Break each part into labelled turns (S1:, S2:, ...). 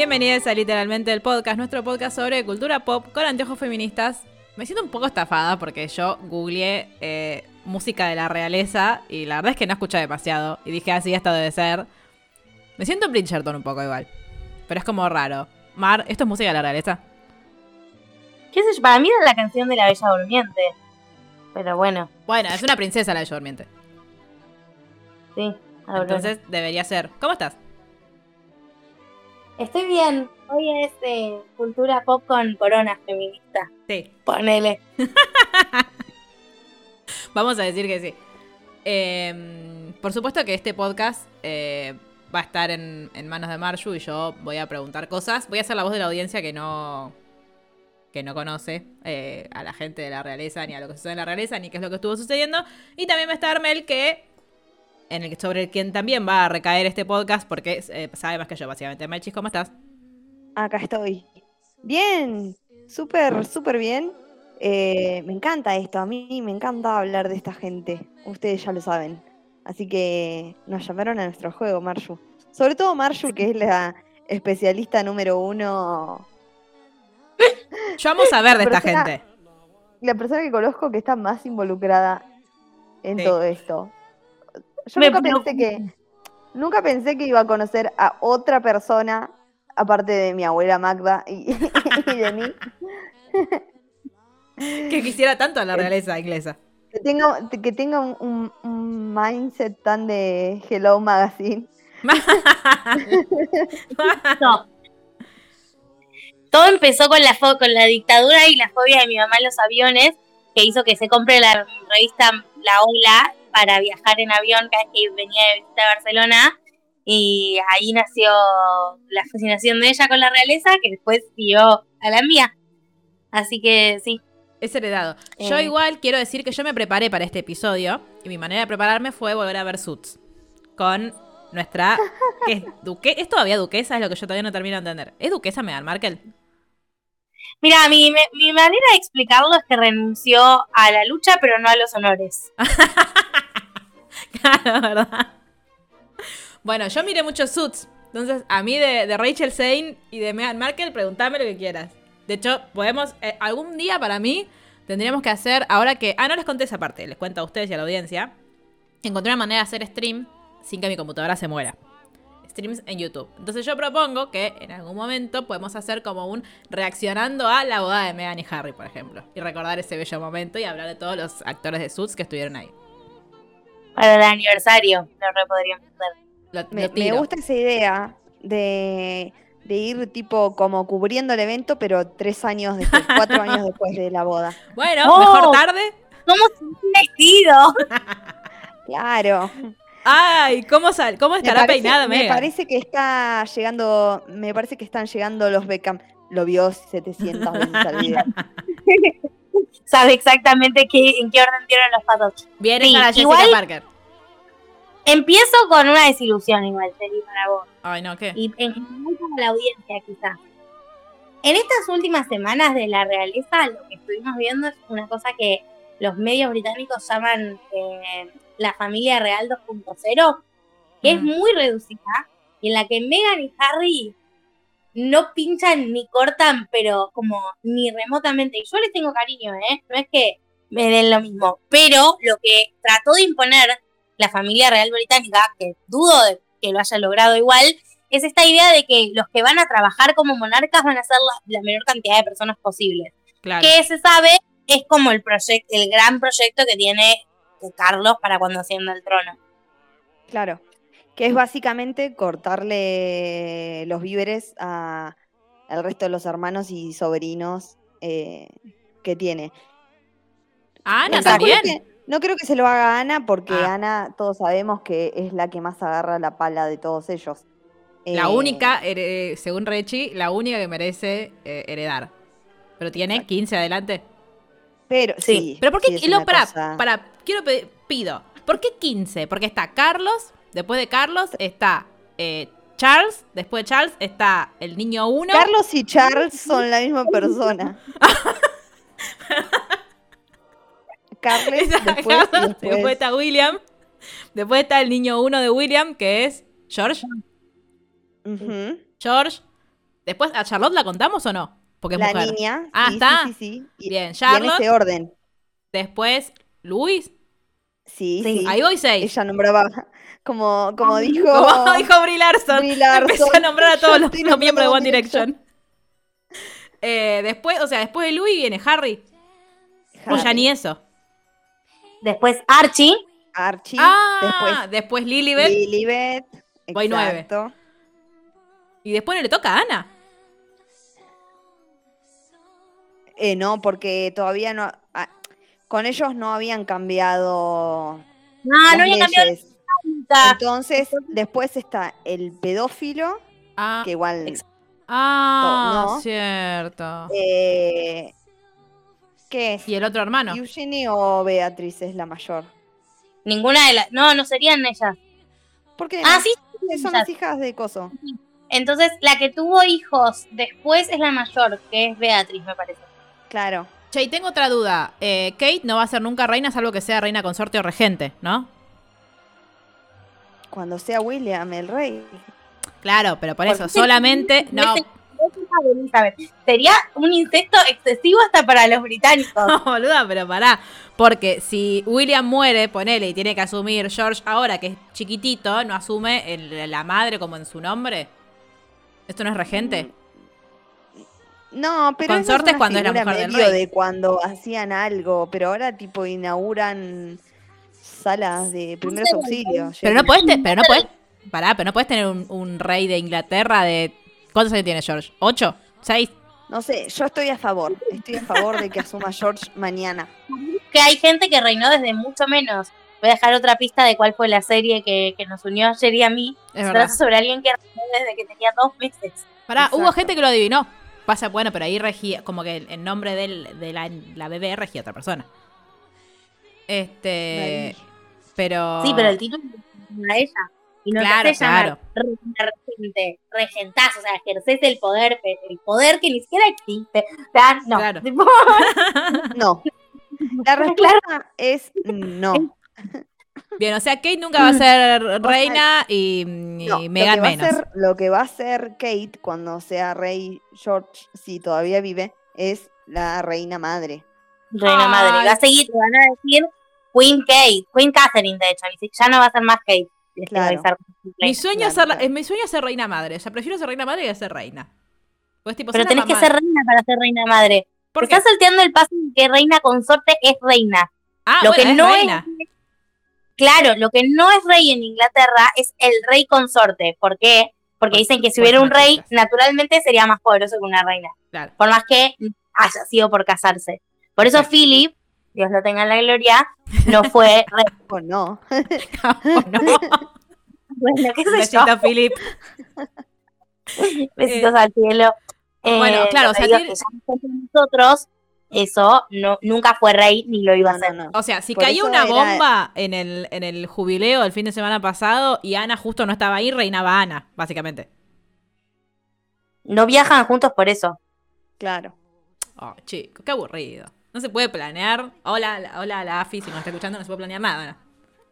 S1: Bienvenidos a Literalmente el podcast, nuestro podcast sobre cultura pop con anteojos feministas. Me siento un poco estafada porque yo googleé eh, música de la realeza y la verdad es que no escuché demasiado. Y dije, así esto debe ser. Me siento en Bridgerton un poco igual. Pero es como raro. Mar, ¿esto es música de la realeza?
S2: ¿Qué sé yo? Para mí era la canción de la Bella Durmiente. Pero bueno,
S1: Bueno, es una princesa la de Dormiente.
S2: sí.
S1: Entonces debería ser. ¿Cómo estás?
S2: Estoy bien. Hoy es de cultura pop con corona feminista.
S1: Sí.
S2: Ponele.
S1: Vamos a decir que sí. Eh, por supuesto que este podcast eh, va a estar en, en manos de Marshu y yo voy a preguntar cosas. Voy a ser la voz de la audiencia que no que no conoce eh, a la gente de la realeza, ni a lo que sucede en la realeza, ni qué es lo que estuvo sucediendo. Y también va a estar Mel, que en el, sobre quien también va a recaer este podcast, porque eh, sabe más que yo, básicamente. Melchis, ¿cómo estás?
S3: Acá estoy. Bien, súper, súper bien. Eh, me encanta esto, a mí me encanta hablar de esta gente. Ustedes ya lo saben. Así que nos llamaron a nuestro juego, Marshu. Sobre todo Marshu, que es la especialista número uno.
S1: Yo vamos a ver de esta gente.
S3: La persona que conozco que está más involucrada en
S1: Sí.
S3: todo esto. Yo
S2: Me
S3: nunca pensé que. Nunca pensé que iba a conocer a otra persona, aparte de mi abuela Magda y, y de mí,
S1: Que quisiera tanto a la realeza inglesa.
S3: que tenga, que tenga un, un- un mindset tan de Hello Magazine.
S2: No. Todo empezó con la, con la dictadura y la fobia de mi mamá en los aviones, que hizo que se compre la revista La Ola para viajar en avión cada vez que venía de visita a Barcelona. Y ahí nació la fascinación de ella con la realeza, que después siguió a la mía. Así que sí.
S1: Es heredado. Yo
S2: Eh.
S1: igual quiero decir que yo me preparé para este episodio y mi manera de prepararme fue volver a ver Suits con nuestra ¿qué es? Duque ¿Es todavía duquesa? Es lo que yo todavía no termino de entender. ¿Es duquesa Meghan Markle?
S2: Mira, mi, me- mi manera de explicarlo es que renunció a la lucha, pero no a los honores.
S1: Claro, ¿verdad? Bueno, yo miré mucho Suits. Entonces, a mí de, de Rachel Zane y de Meghan Markle, preguntame lo que quieras. De hecho, podemos, eh, algún día para mí, tendríamos que hacer, ahora que, ah, no les conté esa parte, les cuento a ustedes y a la audiencia, encontré una manera de hacer stream sin que mi computadora se muera. Streams en YouTube. Entonces yo propongo que en algún momento podemos hacer como un reaccionando a la boda de Meghan y Harry, por ejemplo. Y recordar ese bello momento y hablar de todos los actores de Suits que estuvieron ahí.
S2: Para el aniversario, lo re podríamos hacer.
S1: Lo-
S3: Me,
S1: lo
S3: me gusta esa idea de, de ir tipo como cubriendo el evento, pero tres años después, cuatro años después de la boda.
S1: Bueno,
S2: ¡Oh!
S1: mejor tarde.
S2: ¿Cómo se un vestido?
S3: Claro.
S1: Ay, ¿cómo, sal- cómo
S3: Me
S1: estará
S3: parece,
S1: peinada
S3: me
S1: Megan?
S3: parece que está llegando, me parece que están llegando los Beckham. Lo vio 700 veces al video.
S2: Sabe exactamente qué, en qué orden dieron los pasos.
S1: Viene
S2: Sí,
S1: para Jessica
S2: igual-
S1: Parker.
S2: Empiezo con una desilusión igual, Feli, para vos.
S1: Ay, no, ¿qué?
S2: Y en general para la audiencia, quizás. En estas últimas semanas de la realeza, lo que estuvimos viendo es una cosa que los medios británicos llaman eh, la familia real 2.0, que es
S1: Mm.
S2: muy reducida, y en la que Meghan y Harry no pinchan ni cortan, pero como ni remotamente. Y yo les tengo cariño, ¿eh? No es que me den lo mismo. Pero lo que trató de imponer la familia real británica, que dudo de que lo haya logrado igual, es esta idea de que los que van a trabajar como monarcas van a ser la, la menor cantidad de personas posibles.
S1: Claro.
S2: Que se sabe es como el proyecto, el gran proyecto que tiene Carlos para cuando ascienda al trono.
S3: Claro. Que es básicamente cortarle los víveres a, al resto de los hermanos y sobrinos eh, que tiene.
S1: Ana
S2: Exacto.
S1: también.
S3: que- no creo que se lo haga Ana porque
S1: Ah.
S3: Ana todos sabemos que es la que más agarra la pala de todos ellos.
S1: La
S3: Eh,
S1: única, here- según Rechi, la única que merece eh, heredar. Pero tiene
S3: Exacto.
S1: 15 adelante.
S3: Pero
S2: Sí.
S3: sí.
S1: Pero ¿por qué?
S3: una
S1: para,
S3: cosa-
S1: para, quiero pedir, pido. ¿Por qué 15? Porque está Carlos, después de Carlos está eh, Charles, después de Charles está el niño 1.
S3: Carlos y Charles son la misma persona. Carles, después, y
S1: Carlos,
S3: después-
S1: después está William. Después está el niño 1 de William, que es George. George. Después, ¿a Charlotte la contamos o no? Porque es
S3: La
S1: mujer.
S3: niña.
S1: Ah,
S3: sí,
S1: está.
S3: Sí, sí, sí. Y-
S1: Bien,
S3: y en
S1: Charlotte.
S3: ese orden.
S1: Después, Luis.
S3: Sí,
S2: Sí.
S3: sí.
S1: Ahí voy 6.
S3: Ella nombraba, como, como dijo.
S1: Como dijo Brie Larson.
S3: Brie Larson,
S1: Empezó a nombrar a todos los, miembros de One Direction. Eh, después, o sea, después de Louis viene Harry. O ya
S3: Harry,
S1: ni eso.
S2: Después Archie.
S3: Archie.
S1: ah,
S3: después
S1: después, Lilibet.
S3: Lilibet.
S1: Voy nueve. Y después le toca a Ana.
S3: Eh, no, porque todavía no. ah, con ellos no habían cambiado.
S2: No, no
S3: las
S2: había cambiado
S3: Entonces, después está el pedófilo,
S1: Ah,
S3: que igual.
S1: Ah
S3: no.
S1: cierto.
S3: Eh, ¿Qué es?
S1: Y el otro hermano.
S3: ¿Eugenie o Beatriz es la mayor?
S2: Ninguna de las. No, no serían ellas.
S3: ¿Por qué?
S2: Ah, sí,
S3: Son las hijas de Coso.
S2: Entonces, la que tuvo hijos después es la mayor, que es Beatriz, me parece.
S3: Claro.
S1: Che, y tengo otra duda. Eh, Kate no va a ser nunca reina, salvo que sea reina consorte o regente, ¿no?
S3: Cuando sea William el rey.
S1: Claro, pero por
S2: ¿Por
S1: eso, solamente. No.
S2: Sería un incesto excesivo hasta para los británicos.
S1: No, boluda, pero pará. Porque si William muere, ponele, y tiene que asumir George ahora, que es chiquitito, no asume el- la madre como en su nombre. ¿Esto no es regente?
S3: No, pero
S1: Consorte es cuando es la
S3: figura
S1: mujer del rey.
S3: de cuando hacían algo, pero ahora tipo inauguran salas de primeros
S2: sé,
S3: auxilios.
S1: Pero no puedes, te- pero no puedes, pará, pero no puedes tener un, un rey de Inglaterra de, ¿cuántos años tiene George? ¿Ocho? ¿Seis?
S3: No sé, yo estoy a favor. Estoy a favor de que asuma George mañana.
S2: Que hay gente que reinó desde mucho menos. Voy a dejar otra pista de cuál fue la serie que, que nos unió ayer y a mí.
S1: Es
S2: Se
S1: verdad.
S2: trata sobre alguien que reinó desde que tenía dos meses.
S1: Pará, hubo gente que lo adivinó. Pasa, bueno, pero ahí regía, como que el, el nombre del, de la, la bebé regía a otra persona. Este, pero...
S2: Sí, pero el título es a ella. Y no
S1: Claro,
S2: te hace llamar
S1: claro.
S2: regente, regentaz, o sea, ejerces el poder, pero el poder que ni siquiera existe. O sea, no.
S1: Claro.
S3: No. La respuesta es no.
S1: Bien, o sea, Kate nunca va a ser reina y, y
S3: No,
S1: Meghan menos.
S3: ser, lo que va a ser Kate cuando sea rey George, si todavía vive, es la reina madre.
S2: reina
S1: Ay.
S2: madre. Va a seguir, te van a decir Queen Kate, Queen Catherine, de hecho. Ya no va a ser más Kate.
S3: Claro.
S1: Mi sueño, es
S3: claro,
S1: ser, la-
S3: claro.
S1: mi sueño es ser reina madre. O sea, prefiero ser reina madre que ser reina. Pues tipo,
S2: Pero tenés que ser reina para ser reina madre.
S1: ¿Por
S2: Te
S1: qué?
S2: estás salteando el paso de que reina consorte es reina.
S1: Ah,
S2: lo
S1: bueno,
S2: que
S1: es
S2: no
S1: reina.
S2: es. Claro, lo que no es rey en Inglaterra es el rey consorte. ¿Por qué? Porque
S1: Por-
S2: dicen que si hubiera un rey, naturalmente sería más poderoso que una reina.
S1: Claro.
S2: Por más que haya sido por casarse. Por eso. Philip, Dios lo tenga en la gloria, no fue rey.
S3: O no.
S1: Oh, no.
S2: Bueno, qué sé yo.
S1: Philip.
S2: Besitos al cielo. Eh,
S1: bueno, claro,
S2: lo
S1: o sea,
S2: que nosotros, eso no, nunca fue rey ni lo iba a
S3: No,
S2: ser.
S3: no, no.
S1: O sea, si
S3: Por
S1: cayó una
S3: era-
S1: bomba en el, en el jubileo del fin de semana pasado y Ana justo no estaba ahí, reinaba Ana, básicamente.
S2: No viajan juntos por eso.
S3: Claro.
S1: Oh, chico, qué aburrido. No se puede planear. Hola, la- hola a la AFI, si nos está escuchando, no se puede planear nada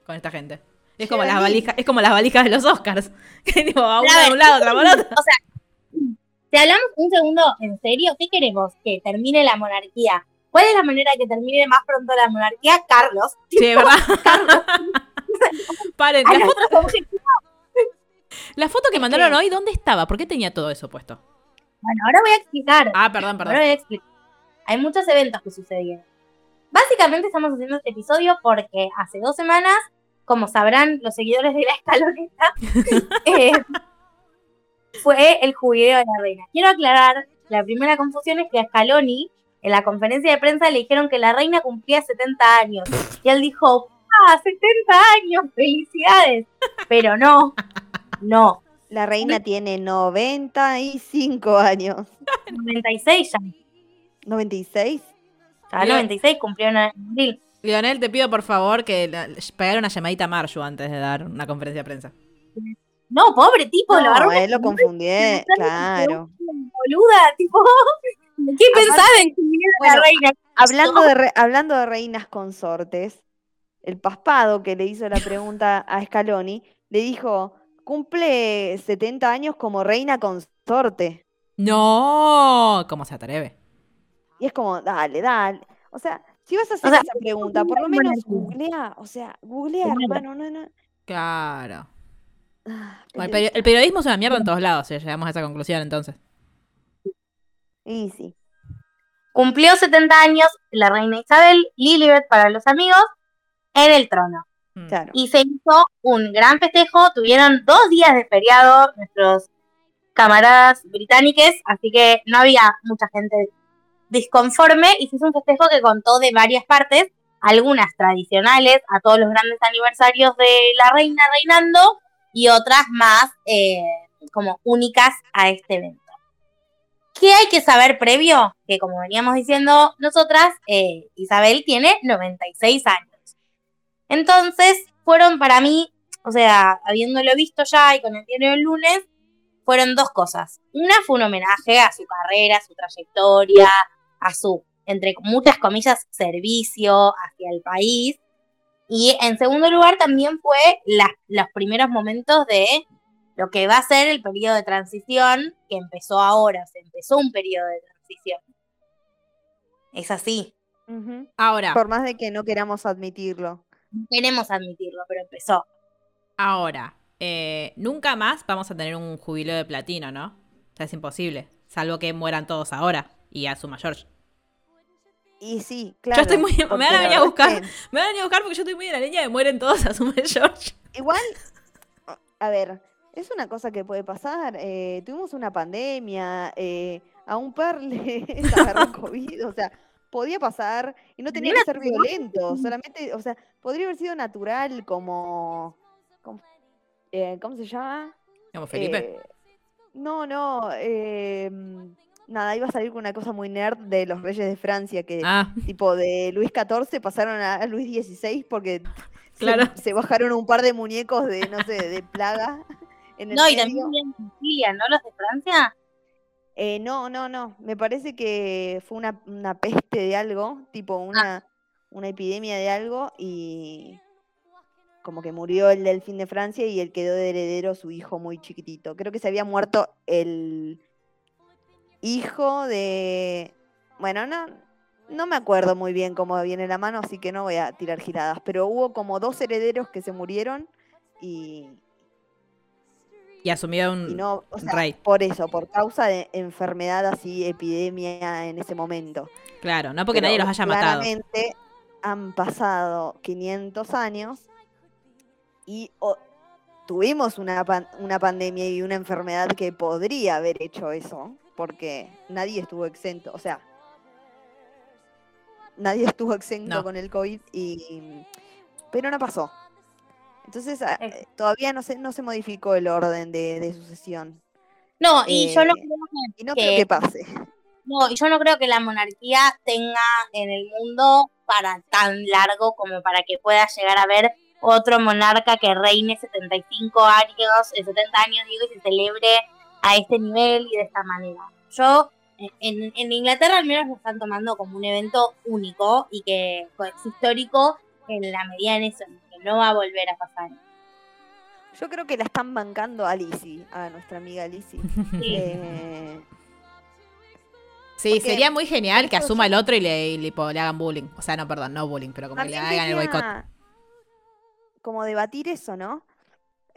S1: con esta gente. Es como las valijas, es como las valijas de los Oscars. Que tipo, a uno de un lado, otra por otro.
S2: O sea, si hablamos un segundo en serio, ¿qué queremos? Que termine la monarquía. ¿Cuál es la manera de que termine más pronto la monarquía? Carlos.
S1: Sí, verdad. Paren,
S2: A
S1: la foto,
S2: nuestro objetivo.
S1: la foto que mandaron hoy, ¿dónde estaba? ¿Por qué tenía todo eso puesto?
S2: Bueno, ahora voy a explicar.
S1: Ah, perdón,
S2: Ahora
S1: perdón.
S2: voy a explicar. Hay muchos eventos que sucedieron. Básicamente estamos haciendo este episodio porque hace dos semanas, como sabrán los seguidores de la escaloneta, eh, fue el jubileo de la reina. Quiero aclarar, la primera confusión es que a Scaloni en la conferencia de prensa le dijeron que la reina cumplía 70 años. Y él dijo, ¡ah, 70 años! ¡Felicidades! Pero no, no.
S3: La reina tiene 95 años.
S2: 96 ya.
S3: 96.
S2: Ya 96 cumplió en abril.
S1: Lionel, te pido por favor que pegar una llamadita a Marju antes de dar una conferencia de prensa.
S2: No, pobre tipo, lo agarró
S3: No, él lo confundí, claro.
S2: boluda, tipo, ¿qué pensaba en que viniera la
S3: bueno,
S2: reina?
S3: Hablando de, re- hablando de reinas consortes, el paspado que le hizo la pregunta a Scaloni le dijo, cumple 70 años como reina consorte.
S1: ¡No! ¿Cómo se atreve?
S3: Y es como, dale, dale. O sea, si vas a hacer
S2: O sea,
S3: esa pregunta, por lo menos googlea, o sea, googlea,
S2: Claro.
S3: hermano, no, no.
S1: Claro.
S3: Ah,
S1: el,
S3: pero-
S1: peri- el periodismo es una mierda en todos lados, si llegamos a esa conclusión entonces.
S3: Y sí.
S2: Cumplió 70 años la reina Isabel, Lilibet para los amigos, en el trono.
S1: Mm.
S3: Claro.
S2: Y se hizo un gran festejo, tuvieron dos días de feriado nuestros camaradas británicos, así que no había mucha gente disconforme y se hizo un festejo que contó de varias partes, algunas tradicionales a todos los grandes aniversarios de la reina reinando y otras más eh, como únicas a este evento. ¿Qué hay que saber previo? Que como veníamos diciendo nosotras, eh, Isabel tiene 96 años. Entonces, fueron para mí, o sea, habiéndolo visto ya y con el diario del lunes, fueron dos cosas. Una fue un homenaje a su carrera, a su trayectoria, a su, entre muchas comillas, servicio hacia el país. Y en segundo lugar también fue la- los primeros momentos de lo que va a ser el periodo de transición que empezó ahora, se empezó un periodo de transición. Es así.
S1: Ahora,
S3: Por más de que no queramos admitirlo.
S2: no queremos admitirlo, pero empezó.
S1: ahora, eh, nunca más vamos a tener un jubileo de platino, ¿no? O sea, es imposible. Salvo que mueran todos ahora y a su mayor.
S3: Y sí, claro.
S1: estoy muy- me van a venir a buscar.
S3: que
S1: Me van a venir a buscar porque yo estoy muy en la línea de mueren todos a su mayor.
S3: Igual, a ver, es una cosa que puede pasar. eh, tuvimos una pandemia, eh, a un par le agarró COVID, o sea, podía pasar y no tenía que ser violento, solamente, o sea, podría haber sido natural como, como- eh, ¿cómo se llama?
S1: Como Felipe.
S3: Eh, no, no, eh, nada, iba a salir con una cosa muy nerd de los reyes de Francia, que
S1: ah,
S3: tipo de Luis XIV pasaron a Luis XVI porque se-
S1: Claro.
S3: se, bajaron un par de muñecos de, no sé, de plaga. En el
S2: No, y también en Sicilia, ¿no? Los de Francia.
S3: Eh, no, no, no. Me parece que fue una, una peste de algo, tipo una, una epidemia de algo, y como que murió el delfín de Francia y él quedó de heredero su hijo muy chiquitito. Creo que se había muerto el hijo de. Bueno, no, no me acuerdo muy bien cómo viene la mano, así que no voy a tirar giradas. Pero hubo como dos herederos que se murieron y,
S1: y asumió
S3: y no, o sea,
S1: rey.
S3: por eso, por causa de enfermedad así, epidemia en ese momento.
S1: Claro, no porque
S3: Pero
S1: nadie los haya matado.
S3: Claramente han pasado 500 años y tuvimos una, pan- una pandemia y una enfermedad que podría haber hecho eso, porque nadie estuvo exento, o sea, nadie estuvo exento
S1: No.
S3: con el COVID, y, pero no pasó. Entonces, a-
S2: Eh.
S3: todavía no se, no se modificó el orden de, de sucesión.
S2: No, y yo no
S3: Eh,
S2: creo que
S3: Y no creo que pase.
S2: No, y yo no creo que la monarquía tenga en el mundo para tan largo como para que pueda llegar a haber otro monarca que reine 75 años, eh, 70 años, digo, y se celebre a este nivel y de esta manera. Yo, en, en Inglaterra al menos lo están tomando como un evento único y que es histórico en la medida en eso, que no va a volver a pasar.
S3: Yo creo que la están bancando a Lizzie, a nuestra amiga Lizzie.
S2: Sí.
S3: Eh,
S1: Sí,
S3: porque
S1: sería muy genial que asuma el otro y le, y le, le hagan bullying. O sea, no, perdón, no bullying, pero como que le hagan el boicot.
S3: Como debatir eso, ¿no?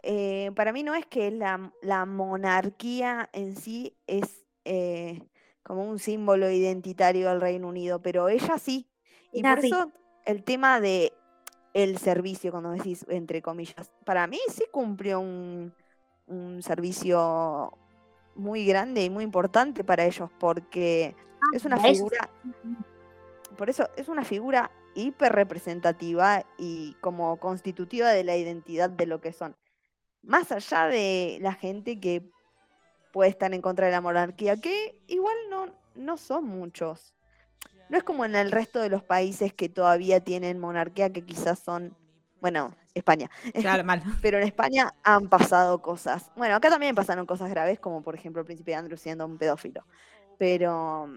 S3: Eh, para mí no es que la, la monarquía en sí es eh, como un símbolo identitario del Reino Unido, pero ella sí. Y por eso el tema de el servicio, cuando decís entre comillas, para mí sí cumplió un, un servicio muy grande y muy importante para ellos, porque Es una
S2: Ah,
S3: figura. Por eso es una figura hiper representativa y como constitutiva de la identidad de lo que son. Más allá de la gente que puede estar en contra de la monarquía, que igual no, no son muchos. No es como en el resto de los países que todavía tienen monarquía, que quizás son, bueno, España.
S1: Claro, mal.
S3: Pero en España han pasado cosas. Bueno, acá también pasaron cosas graves, como por ejemplo el príncipe Andrew siendo un pedófilo. Pero,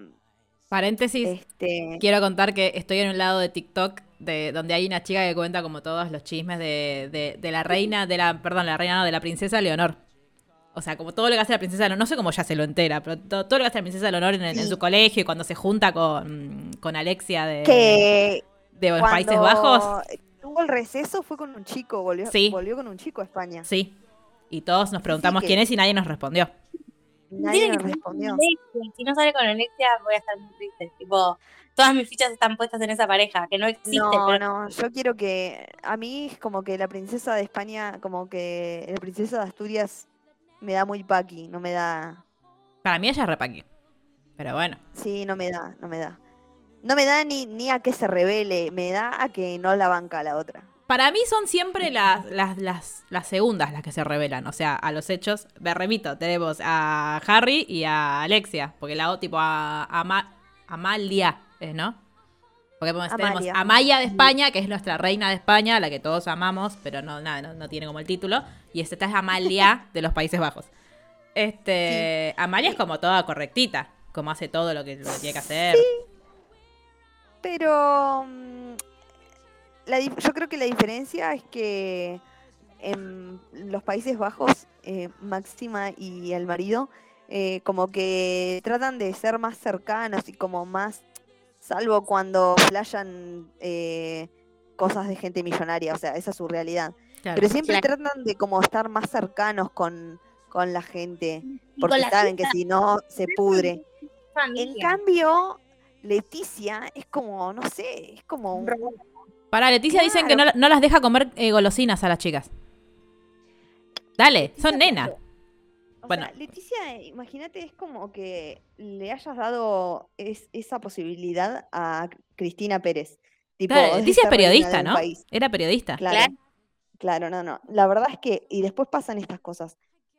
S1: Paréntesis.
S3: este,
S1: Quiero contar que estoy en un lado de TikTok de donde hay una chica que cuenta como todos los chismes de, de- de la reina, de la, perdón, la reina no, de la princesa Leonor. O sea, como todo lo que hace la princesa Leonor, no sé cómo ya se lo entera, pero to- todo, lo que hace la princesa Leonor en, su colegio y cuando se junta con, con Alexia de,
S3: que
S1: de los Países Bajos.
S3: tuvo el receso fue con un chico, volvió,
S1: Sí.
S3: volvió con un chico a España.
S1: Sí. Y todos nos preguntamos
S3: que-
S1: quién es y nadie nos respondió.
S3: Nadie nos respondió.
S2: Si no sale con Alexia, voy a estar muy triste. Tipo, todas mis fichas están puestas en esa pareja, que no existe.
S3: No,
S2: pero
S3: no, yo quiero que a mí es como que la princesa de España, como que la princesa de Asturias me da muy paqui, no me da,
S1: Para mí ella es repaqui. Pero bueno.
S3: sí, no me da, no me da. No me da ni, ni a que se revele, me da a que no la banca la otra.
S1: Para mí son siempre las, las, las, las segundas las que se revelan. O sea, a los hechos. Me remito, tenemos a Harry y a Alexia. Porque la o tipo a, a Ma- Amalia, ¿es, ¿no? Porque tenemos
S3: Amalia.
S1: Amaya de España, que es nuestra reina de España, la que todos amamos, pero no, nada, no, no tiene como el título. Y esta es Amalia de los Países Bajos. Este, Amalia es como toda correctita, como hace todo lo que, lo que tiene que hacer.
S3: Pero mm, la yo creo que la diferencia es que en los Países Bajos, eh, Máxima y el marido, eh, como que tratan de ser más cercanos y como más, salvo cuando flashan eh, cosas de gente millonaria, o sea, esa es su realidad.
S1: Claro.
S3: Pero siempre
S2: Claro.
S3: tratan de como estar más cercanos con, con la gente, porque
S2: con la
S3: saben que si no se pudre. En cambio, Leticia es como, no sé, es como un...
S1: Para Leticia dicen que no, la- no las deja comer eh, golosinas a las chicas. Dale, son nenas.
S3: O
S1: Bueno.
S3: sea, Leticia, eh, imagínate, es como que le hayas dado es- esa posibilidad a Cristina Pérez. Tipo,
S1: Claro,
S3: de
S1: Leticia es periodista,
S3: de
S1: ¿no?
S3: país.
S1: Era periodista.
S3: Claro,
S2: Claro.
S3: claro, no, no. La verdad es que, y después pasan estas cosas.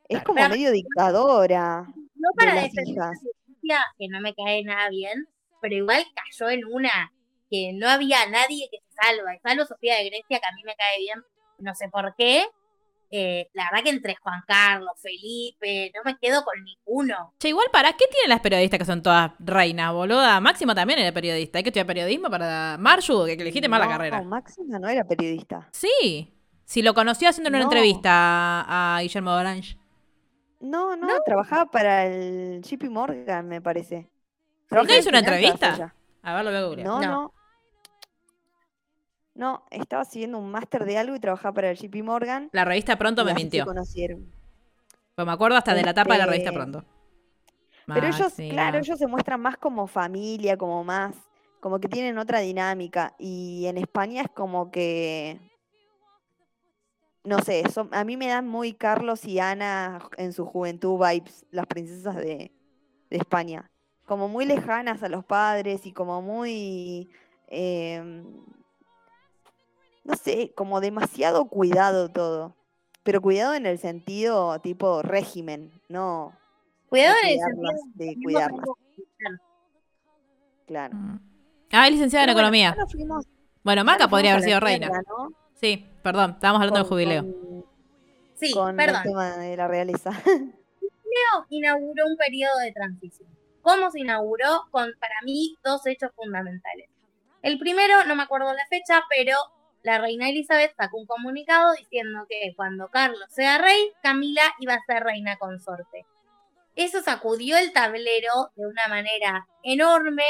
S3: Es
S1: Claro.
S3: como
S2: Pero-
S3: medio dictadora.
S2: No para
S3: las
S2: defender a Leticia, que no me cae nada bien, pero igual cayó en una que no había nadie que se salva. Salvo Sofía de Grecia, que a mí me cae bien, no sé por qué. Eh, la verdad que entre Juan Carlos, Felipe, no me quedo con ninguno.
S1: Che, igual, ¿para qué tienen las periodistas que son todas reinas, boluda? Máximo también era periodista. Hay que estudiar periodismo para Marju, que elegiste mal la
S3: No,
S1: carrera.
S3: Máxima no era periodista.
S1: Sí. Si lo conoció haciendo una
S3: No.
S1: entrevista a, a Guillermo Orange.
S3: No, no, trabajaba para el JP Morgan, me parece.
S1: ¿No
S3: en
S1: hizo una entrevista? A ver, lo voy a googlear.
S3: No,
S2: No.
S3: no. No, estaba siguiendo un máster de algo y trabajaba para el JP Morgan.
S1: La revista Pronto me
S3: se
S1: mintió.
S3: conocieron.
S1: Pues me acuerdo hasta de la tapa de la revista
S3: Este,
S1: Pronto.
S3: Pero ellos, claro, ellos se muestran más como familia, como más, como que tienen otra dinámica. Y en España es como que, no sé, son- a mí me dan muy Carlos y Ana en su juventud vibes, las princesas de, de España. Como muy lejanas a los padres y como muy, em, no sé, como demasiado cuidado todo. Pero cuidado en el sentido tipo régimen, no
S2: Cuidado
S3: de
S2: en el sentido
S3: de cuidarlas, claro.
S1: Mm. Ah, es licenciada en
S3: Pero bueno,
S1: economía.
S3: nos fuimos-
S1: Bueno, Maca podría haber sido reina. Sí, perdón, estábamos hablando del jubileo.
S3: Con,
S2: Sí,
S3: con
S2: perdón.
S3: el tema de la realeza.
S2: inauguró un periodo de transición. ¿Cómo se inauguró? Con, para mí, dos hechos fundamentales. El primero, no me acuerdo la fecha, pero la reina Elizabeth sacó un comunicado diciendo que cuando Carlos sea rey, Camila iba a ser reina consorte. Eso sacudió el tablero de una manera enorme,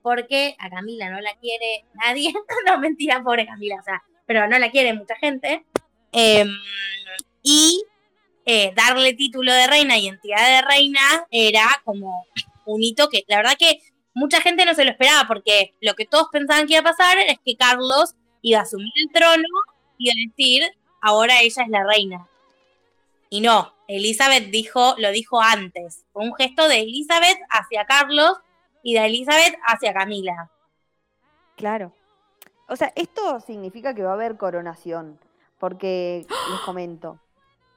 S2: porque a Camila no la quiere nadie. no, mentira, pobre Camila, o sea, pero no la quiere mucha gente. Em, y eh, darle título de reina y entidad de reina era como un hito que la verdad que mucha gente no se lo esperaba porque lo que todos pensaban que iba a pasar es que Carlos iba a asumir el trono y a decir ahora ella es la reina. Y no, Elizabeth dijo, lo dijo antes. Fue un gesto de Elizabeth hacia Carlos y de Elizabeth hacia Camila.
S3: Claro. O sea, esto significa que va a haber coronación, porque les comento.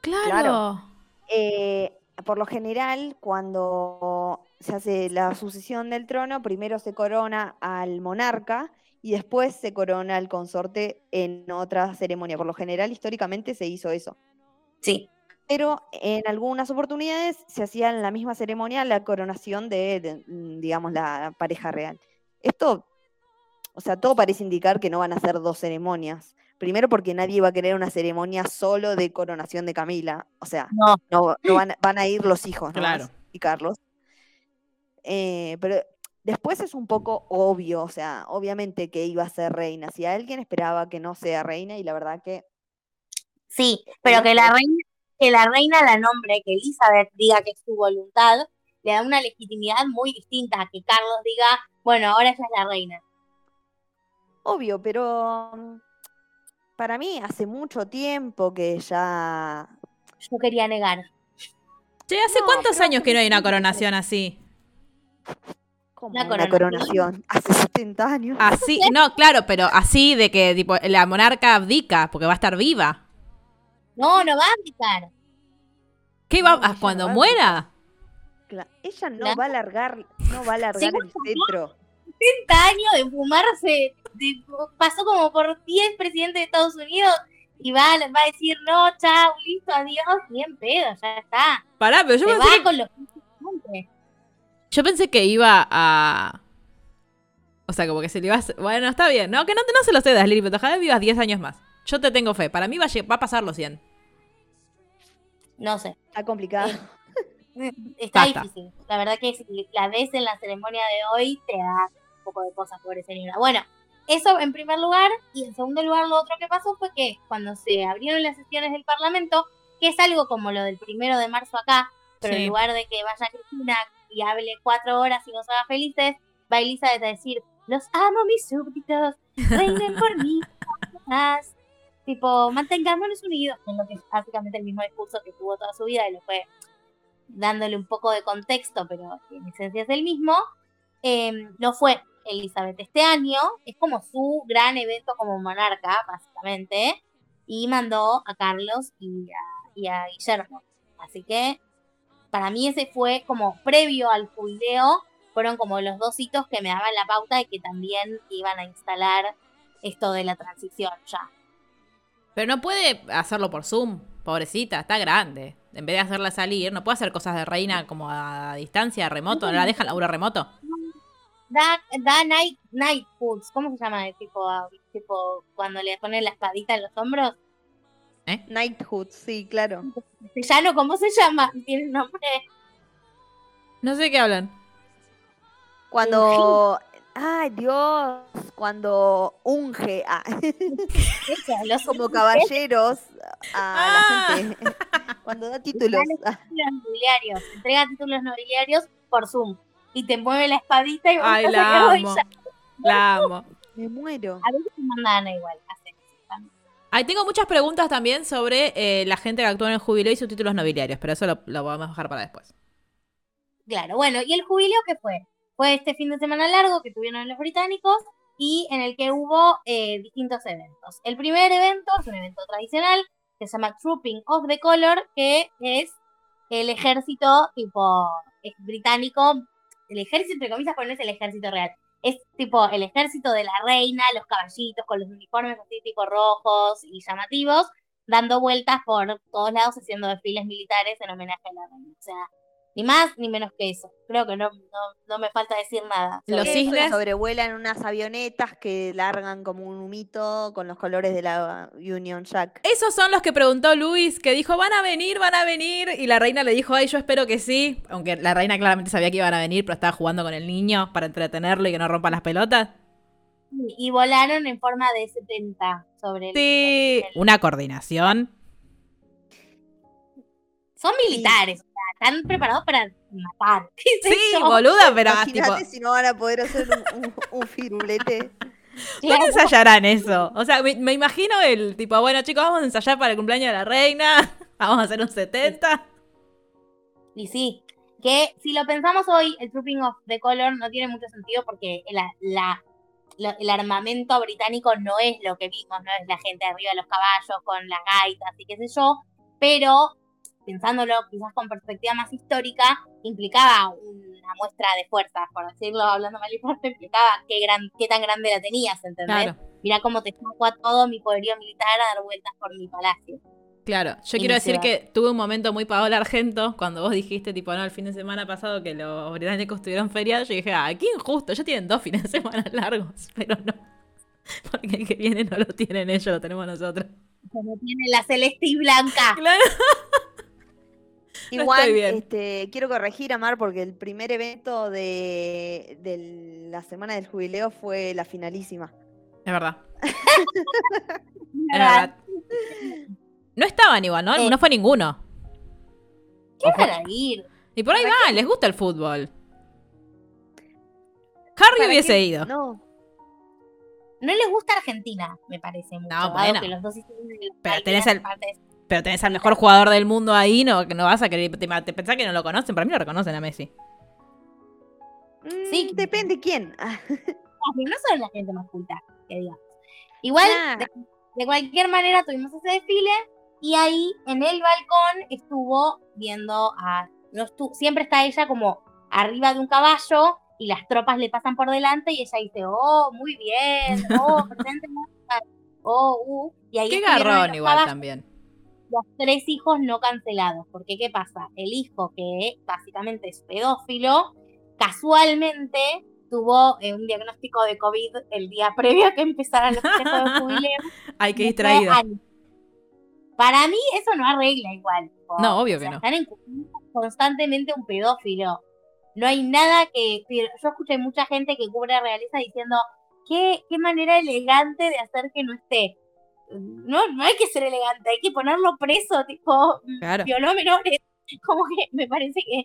S1: Claro.
S3: Claro. eh, por lo general, cuando se hace la sucesión del trono, primero se corona al monarca y después se corona al consorte en otra ceremonia. Por lo general, históricamente se hizo eso.
S2: Sí.
S3: Pero en algunas oportunidades se hacía en la misma ceremonia la coronación de, de, mm, digamos, la pareja real. Esto, o sea, todo parece indicar que no van a ser dos ceremonias. Primero porque nadie va a querer una ceremonia solo de coronación de Camila. O sea,
S2: No.
S3: no, no van, van a ir los hijos, ¿no?
S1: Claro.
S3: Y Carlos. Eh, pero después es un poco obvio, o sea, obviamente que iba a ser reina. Si alguien esperaba que no sea reina, y la verdad que
S2: Sí, pero que la reina, que la reina la nombre, que Elizabeth diga que es su voluntad, le da una legitimidad muy distinta a que Carlos diga, bueno, ahora ella es la reina.
S3: Obvio, pero mm, para mí hace mucho tiempo que ya...
S2: Yo quería negar.
S1: Che, ¿hace
S3: No,
S1: cuántos años que no hay una coronación así?
S3: Como
S2: Una
S3: una
S2: coronación.
S3: coronación hace 70 años.
S1: Así, no, claro, pero así de que tipo la monarca abdica porque va a estar viva.
S2: No, no va a abdicar.
S1: ¿Qué va
S3: No,
S1: a cuando
S3: no va
S1: muera?
S3: Ella no
S2: Claro.
S3: va a largar, no va a largar el
S2: bueno,
S3: cetro.
S2: 70 años de fumarse, de- pasó como por 10 presidentes de Estados Unidos y va, va a decir, no, chao, listo, adiós, bien pedo, ya está.
S1: Pará, pero yo pensé,
S2: va
S1: que,
S2: con los.
S1: Yo pensé que iba a. O sea, como que se le iba a. Bueno, está bien. No, que no, no se lo cedas, Lili, pero ojalá vivas 10 años más. Yo te tengo fe. Para mí va a, va a pasar los 100.
S2: No sé.
S3: Está complicado.
S2: Está
S1: Basta.
S2: difícil. La verdad que si la ves en la ceremonia de hoy, te da un poco de cosas, pobre señora. Bueno, eso en primer lugar. Y en segundo lugar, lo otro que pasó fue que cuando se abrieron las sesiones del Parlamento, que es algo como lo del primero de marzo acá, pero
S1: Sí.
S2: en lugar de que vaya Cristina y hable cuatro horas y nos haga felices, va Elizabeth a decir, los amo mis súbditos, reinen por mí. más". Tipo, mantengámonos unidos, es lo que es básicamente el mismo discurso que tuvo toda su vida y lo fue dándole un poco de contexto, pero en esencia es el mismo, eh, no fue Elizabeth este año, es como su gran evento como monarca, básicamente, y mandó a Carlos y a, y a Guillermo. Así que para mí ese fue como previo al jubileo, fueron como los dos hitos que me daban la pauta de que también iban a instalar esto de la transición ya.
S1: Pero no puede hacerlo por Zoom. Pobrecita, está grande. En vez de hacerla salir, no puede hacer cosas de reina como a distancia, remoto. ¿No la dejan laburo remoto?
S2: Da, da night, night foods, ¿cómo se llama? Tipo, tipo cuando le ponen la espadita en los hombros.
S3: Knighthood, sí, claro.
S2: ¿Castellano cómo se llama? Tiene un nombre.
S1: No sé qué hablan.
S3: Cuando. Ay, Dios. Cuando unge a,
S2: los
S3: como caballeros a
S1: Ah.
S3: la gente. Cuando da títulos. Ah,
S2: títulos nobiliarios. Entrega títulos nobiliarios por Zoom. Y te mueve la espadita y
S1: Ay, la amo.
S2: ya.
S1: La amo.
S3: me muero.
S2: A veces te mandan igual.
S1: Ahí tengo muchas preguntas también sobre eh, la gente que actúa en el jubileo y sus títulos nobiliarios, pero eso lo, vamos a dejar para después.
S2: Claro, bueno, ¿y el jubileo qué fue? Fue este fin de semana largo que tuvieron los británicos y en el que hubo eh, distintos eventos. El primer evento es un evento tradicional que se llama Trooping of the Color, que es el ejército tipo británico, el ejército entre comillas, pero no es el ejército real. Es tipo el ejército de la reina, los caballitos con los uniformes así tipo rojos y llamativos, dando vueltas por todos lados haciendo desfiles militares en homenaje a la reina. O sea, ni más ni menos que eso. Creo que no, no, no me falta decir nada.
S1: Los cisnes.
S3: sobrevuelan unas avionetas que largan como un humito con los colores de la Union Jack.
S1: Esos son los que preguntó Luis, que dijo, van a venir, van a venir. Y la reina le dijo, ay, yo espero que sí. Aunque la reina claramente sabía que iban a venir, pero estaba jugando con el niño para entretenerlo y que no rompa las pelotas.
S2: Y volaron en forma de 70 sobre el-
S1: Sí,
S2: el-
S1: una coordinación.
S2: Son militares, o sea, están preparados para matar. ¿Qué sé
S1: Sí,
S2: yo?
S1: boluda, pero tipo,
S3: Imagínate si no van a poder hacer un, un, un firulete.
S1: ¿dónde ensayarán eso? O sea, me, me imagino el tipo, bueno chicos, vamos a ensayar para el cumpleaños de la reina, vamos a hacer un 70.
S2: Y sí. Que si lo pensamos hoy, el Trooping of the Color no tiene mucho sentido porque la, la- lo- el armamento británico no es lo que vimos, no es la gente arriba de los caballos con las gaitas y qué sé yo, pero pensándolo quizás con perspectiva más histórica, implicaba una muestra de fuerza, por decirlo hablando mal y pronto, implicaba qué, gran, qué tan grande la tenías, ¿entendés?
S1: Claro,
S2: Mirá cómo te saco a todo mi poderío militar a dar vueltas por mi palacio.
S1: claro. Yo
S2: Y
S1: quiero decir
S2: ciudad.
S1: que tuve un momento muy Paola Argento cuando vos dijiste, tipo, no, el fin de semana pasado que los británicos tuvieron feriado. Yo dije, ah, qué injusto. Ya tienen dos fines de semana largos, pero no. Porque el que viene no lo tienen ellos, lo tenemos nosotros.
S2: Como tiene la celeste y blanca.
S1: Claro. No
S3: Igual, este, quiero corregir a Mar porque el primer evento de, de la semana del jubileo fue la finalísima.
S1: Es verdad. Es verdad. No estaban igual, ¿no?
S2: Eh.
S1: No fue ninguno.
S2: ¿Qué para ir?
S1: Y por ahí va, les gusta el fútbol. Harry
S3: ¿Para
S1: hubiese
S3: qué?
S1: ido.
S3: No,
S2: No les gusta Argentina, me parece mucho. dado
S1: bueno.
S2: que los dos hicieron el
S1: Pero tenés el-
S2: parte de-
S1: Pero tenés al mejor jugador del mundo ahí, no, que no vas a querer. Te, te pensás que no lo conocen. Para mí lo reconocen a Messi.
S3: Mm,
S2: Sí.
S3: depende quién. Ah,
S2: Ah, no son la gente más culta, que digamos. Igual, de, de cualquier manera, tuvimos ese desfile y ahí en el balcón estuvo viendo a. No estu- siempre está ella como arriba de un caballo y las tropas le pasan por delante y ella dice, oh, muy bien, oh, presente, oh, uh. Y ahí
S1: Qué garrón igual
S2: caballos,
S1: también.
S2: Los tres hijos no cancelados. Porque, ¿qué pasa? El hijo, que básicamente es pedófilo, casualmente tuvo eh, un diagnóstico de COVID el día previo a que empezaran los festejos de jubileo.
S1: Ay, qué distraído.
S2: Para mí eso no arregla igual. tipo,
S1: No, obvio
S2: o
S1: que no.
S2: Están constantemente un pedófilo. No hay nada que... Yo escuché mucha gente que cubre realeza diciendo qué, qué manera elegante de hacer que no esté. No, no hay que ser elegante, hay que ponerlo preso, tipo,
S1: Claro.
S2: violó menores. Como que me parece que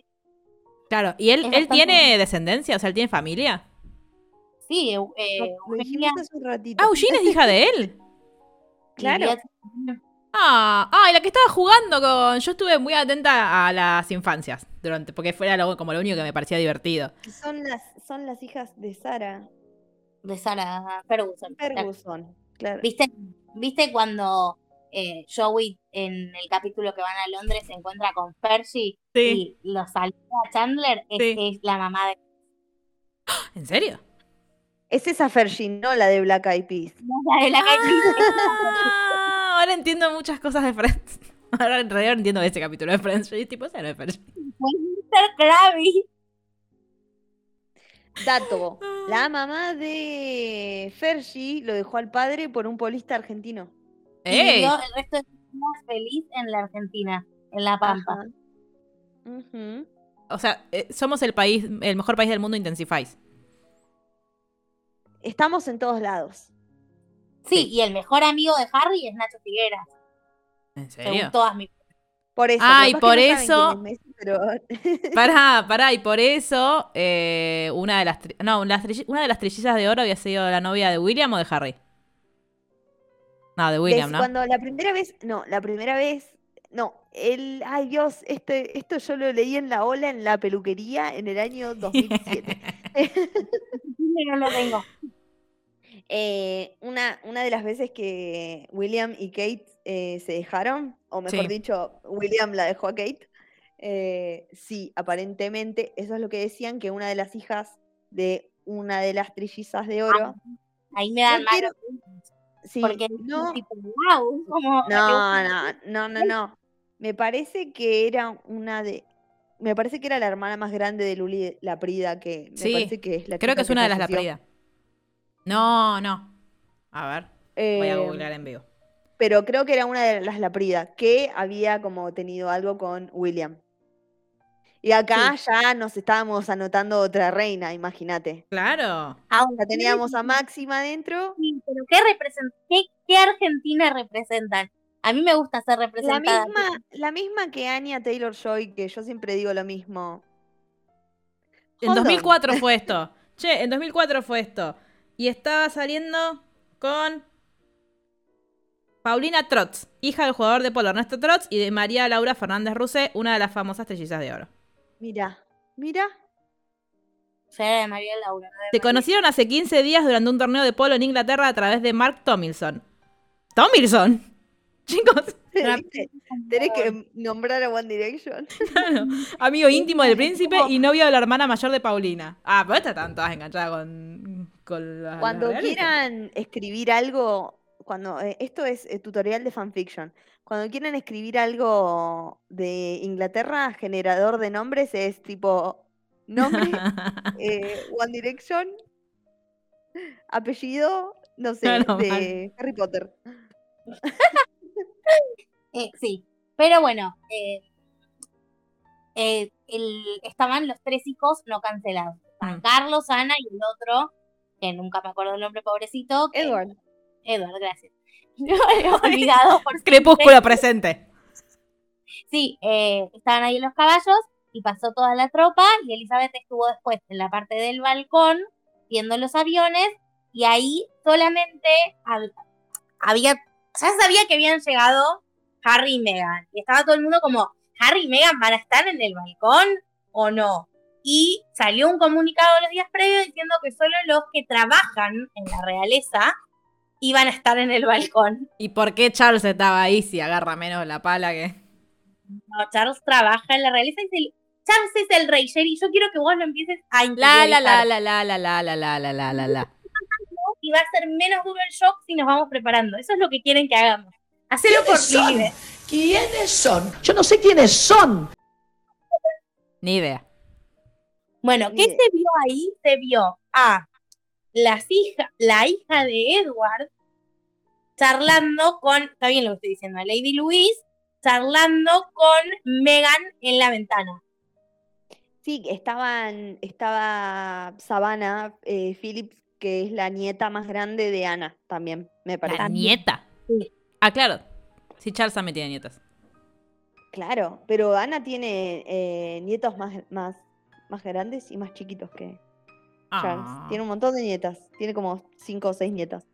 S1: Claro. ¿Y él, él
S2: bastante-
S1: tiene descendencia? O sea, él tiene familia.
S2: sí, eh,
S3: lo
S2: Eugenia
S3: dijimos hace un ratito.
S1: Ah, Eugene es hija de él.
S3: Claro.
S1: Ah, ah, y la que estaba jugando con. Yo estuve muy atenta a las infancias. Durante, porque fuera lo- como lo único que me parecía divertido.
S3: Son las, son las hijas de Sara
S2: de Sarah Ferguson.
S3: Ferguson. Claro.
S2: ¿Viste, ¿Viste cuando eh, Joey en el capítulo que van a Londres se encuentra con Percy
S1: Sí.
S2: y lo saluda a Chandler? Es,
S1: Sí.
S2: es la mamá de
S1: ¿En serio?
S3: Es esa Fergie, no la de Black Eyed Peas.
S2: la de la
S1: Ah, ahora entiendo muchas cosas de Friends. Ahora en realidad entiendo ese capítulo de Friends. Yo tipo, ese no es Friends.
S2: Mr. Krabby.
S3: Dato. La mamá de Fergie lo dejó al padre por un polista argentino.
S2: Y
S1: ¡Ey!
S2: vivió el resto de feliz en la Argentina, en La Pampa.
S1: O sea, eh, somos el país, el mejor país del mundo Intensifáis.
S3: Estamos en todos lados.
S2: Sí, y el mejor amigo de Harry es Nacho Figueras,
S1: ¿En
S2: según
S1: serio?
S2: todas mis...
S3: Por eso. Capaz que
S1: por eso-
S3: Messi, pero-
S1: Pará, pará, y por eso eh, una de las tri- no, una de las trillizas de oro había sido la novia de William o de Harry. No, de William. ¿no?
S3: Cuando la primera vez, no, la primera vez, no, el, ay Dios, este, esto yo lo leí en la ola en la peluquería en el año 2007.
S2: No lo tengo.
S3: Eh, una, una de las veces que William y Kate eh, se dejaron, o mejor
S1: Sí.
S3: dicho, William la dejó a Kate, eh, sí, aparentemente, eso es lo que decían, que una de las hijas de una de las trillizas de oro,
S2: Ahí me dan
S3: No quiero- sí,
S2: Porque
S3: no,
S2: tipo, wow, como...
S3: No, no, no, no, no. Me parece que era una de. Me parece que era la hermana más grande de Luli la Prida, que me
S1: Sí,
S3: parece que es la
S1: Creo que es una de las
S3: falleció.
S1: Laprida. No, no. A ver, voy a
S3: Eh,
S1: googlear en vivo.
S3: Pero creo que era una de las Laprida, que había como tenido algo con William. Y acá ya nos estábamos anotando otra reina, imagínate.
S1: Claro.
S2: Aunque
S3: Ya teníamos a Máxima adentro.
S2: Sí, pero ¿qué, represent qué, qué Argentina representan? A mí me gusta ser
S3: La
S2: representada.
S3: misma, la misma que Anya Taylor Joy, que yo siempre digo lo mismo.
S1: En
S3: Hold on.
S1: 2004 fue esto. Che, en 2004 fue esto. Y estaba saliendo con Paulina Trotz, hija del jugador de polo Ernesto Trotz y de María Laura Fernández Ruse, una de las famosas trillizas de oro.
S3: Mira, Mira,
S2: Será de María Laura. de
S1: Se
S2: María.
S1: conocieron hace 15 días durante un torneo de polo en Inglaterra a través de Mark Tomilson. ¿Tomilson? Chicos,
S3: tenés que nombrar a One Direction.
S1: claro. amigo íntimo del príncipe y novio de la hermana mayor de Paulina. Ah, pero esta están todas enganchadas con, con la,
S3: Cuando quieran escribir algo, cuando eh, esto es eh, tutorial de fanfiction. Cuando quieran escribir algo de Inglaterra, generador de nombres es tipo nombre, eh, One Direction, apellido, no sé, de Harry Potter.
S2: Sí, pero bueno, el- estaban los tres hijos no cancelados. Estaban
S1: Mm.
S2: Carlos, Ana y el otro, que nunca me acuerdo el nombre, pobrecito. que-
S3: Edward.
S2: Gracias. Olvidado por
S1: Crepúsculo presente.
S2: Sí, eh, estaban ahí los caballos y pasó toda la tropa y Elizabeth estuvo después en la parte del balcón viendo los aviones y ahí solamente hab- había, ya sabía que habían llegado Harry y Meghan y estaba todo el mundo como, Harry y Meghan van a estar en el balcón o no. Y salió un comunicado los días previos diciendo que solo los que trabajan en la realeza iban a estar en el balcón.
S1: ¿Y por qué Charles estaba ahí si agarra menos la pala que.?
S2: No, Charles trabaja en la realeza y dice, Charles es el rey, Sherry, yo quiero que vos lo empieces a
S1: La la la la la la la la la la la la.
S2: Y va a ser menos duro el shock si nos vamos preparando. Eso es lo que quieren que hagamos. Hacelo por.
S4: ¿Quiénes son? Yo no sé quiénes son.
S1: Ni idea.
S2: Bueno, ¿qué se vio ahí? Se vio a las hija, la hija de Edward charlando con, está bien lo que estoy diciendo, a Lady Louise charlando con Megan en la ventana.
S3: Sí, estaban, estaba Savannah eh, Phillips, que es la nieta más grande de Ana, también, me parece.
S1: La nieta.
S2: Sí.
S1: Ah, claro. Sí, Charles también tiene nietas.
S3: Claro, pero Ana tiene eh, nietos más, más, más grandes y más chiquitos que Charles.
S1: Ah.
S3: Tiene un montón de nietas. Tiene como cinco o seis nietas.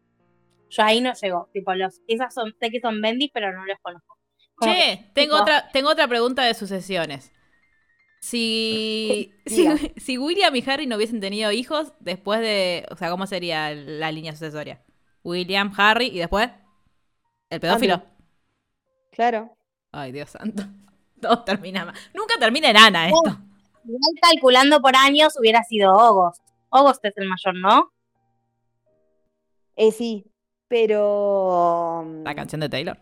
S2: Yo ahí no llego, tipo los, esas son, sé que son bendis, pero no los conozco. Como que,
S1: Che, tengo
S2: tipo,
S1: otra, tengo otra pregunta de sucesiones. Si, si, si William y Harry no hubiesen tenido hijos, después de. O sea, ¿cómo sería la línea sucesoria? William, Harry y después. El pedófilo.
S3: Claro.
S1: Ay, Dios santo. Todo termina mal. Nunca termina en Ana esto.
S2: Igual calculando por años hubiera sido August. August es el mayor, ¿no?
S3: Eh, sí, pero... mm,
S1: La canción de Taylor.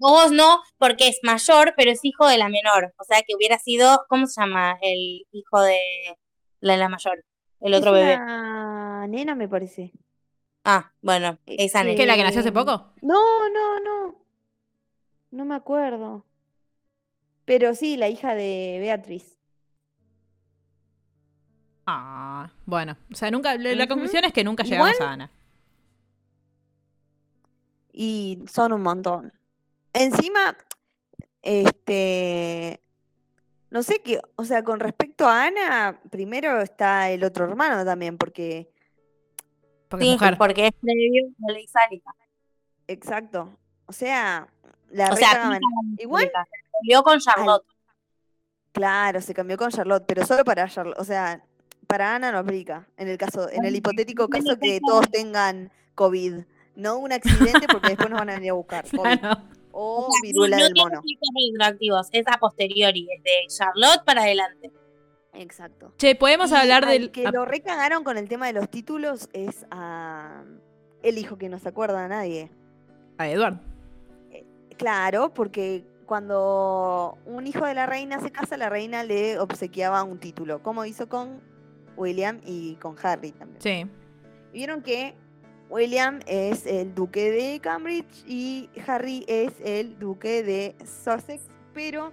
S2: August no, porque es mayor, pero es hijo de la menor. O sea que hubiera sido, ¿cómo se llama? El hijo de la, la mayor. El otro
S3: es
S2: bebé.
S3: una nena, me parece.
S2: Ah, bueno, esa
S3: Eh,
S2: nena.
S1: ¿Qué, la que nació hace
S3: Eh,
S1: poco?
S3: No, no, no. No me acuerdo. Pero sí, la hija de Beatriz.
S1: Ah, bueno. O sea, nunca. La la conclusión es que nunca
S3: Igual-
S1: llegamos a Ana.
S3: Y son un montón. Encima, este, no sé qué, o sea, con respecto a Ana, primero está el otro hermano también, porque,
S1: Porque
S2: Sí,
S1: es mujer.
S2: porque es previo a Ley Sálica.
S3: exacto, o sea, la
S2: O sea, la
S3: Igual.
S2: Se peleó con Charlotte.
S3: claro, se cambió con Charlotte, pero solo para Charlotte, o sea, para Ana no aplica, en el caso, en el hipotético caso que todos tengan COVID, no un accidente porque después nos van a venir a buscar, COVID,
S1: Claro.
S3: o
S2: O sea,
S3: viruela
S2: no
S3: del
S2: tiene
S3: mono.
S2: retroactivos, es a posteriori, es de Charlotte para adelante.
S3: Exacto.
S1: Che, podemos
S3: Y
S1: hablar del.
S3: que lo recagaron con el tema de los títulos es a el hijo que no se acuerda a nadie.
S1: a Edward.
S3: Claro, porque cuando un hijo de la reina se casa, la reina le obsequiaba un título, como hizo con William y con Harry también.
S1: Sí.
S3: Vieron que William es el duque de Cambridge y Harry es el duque de Sussex, pero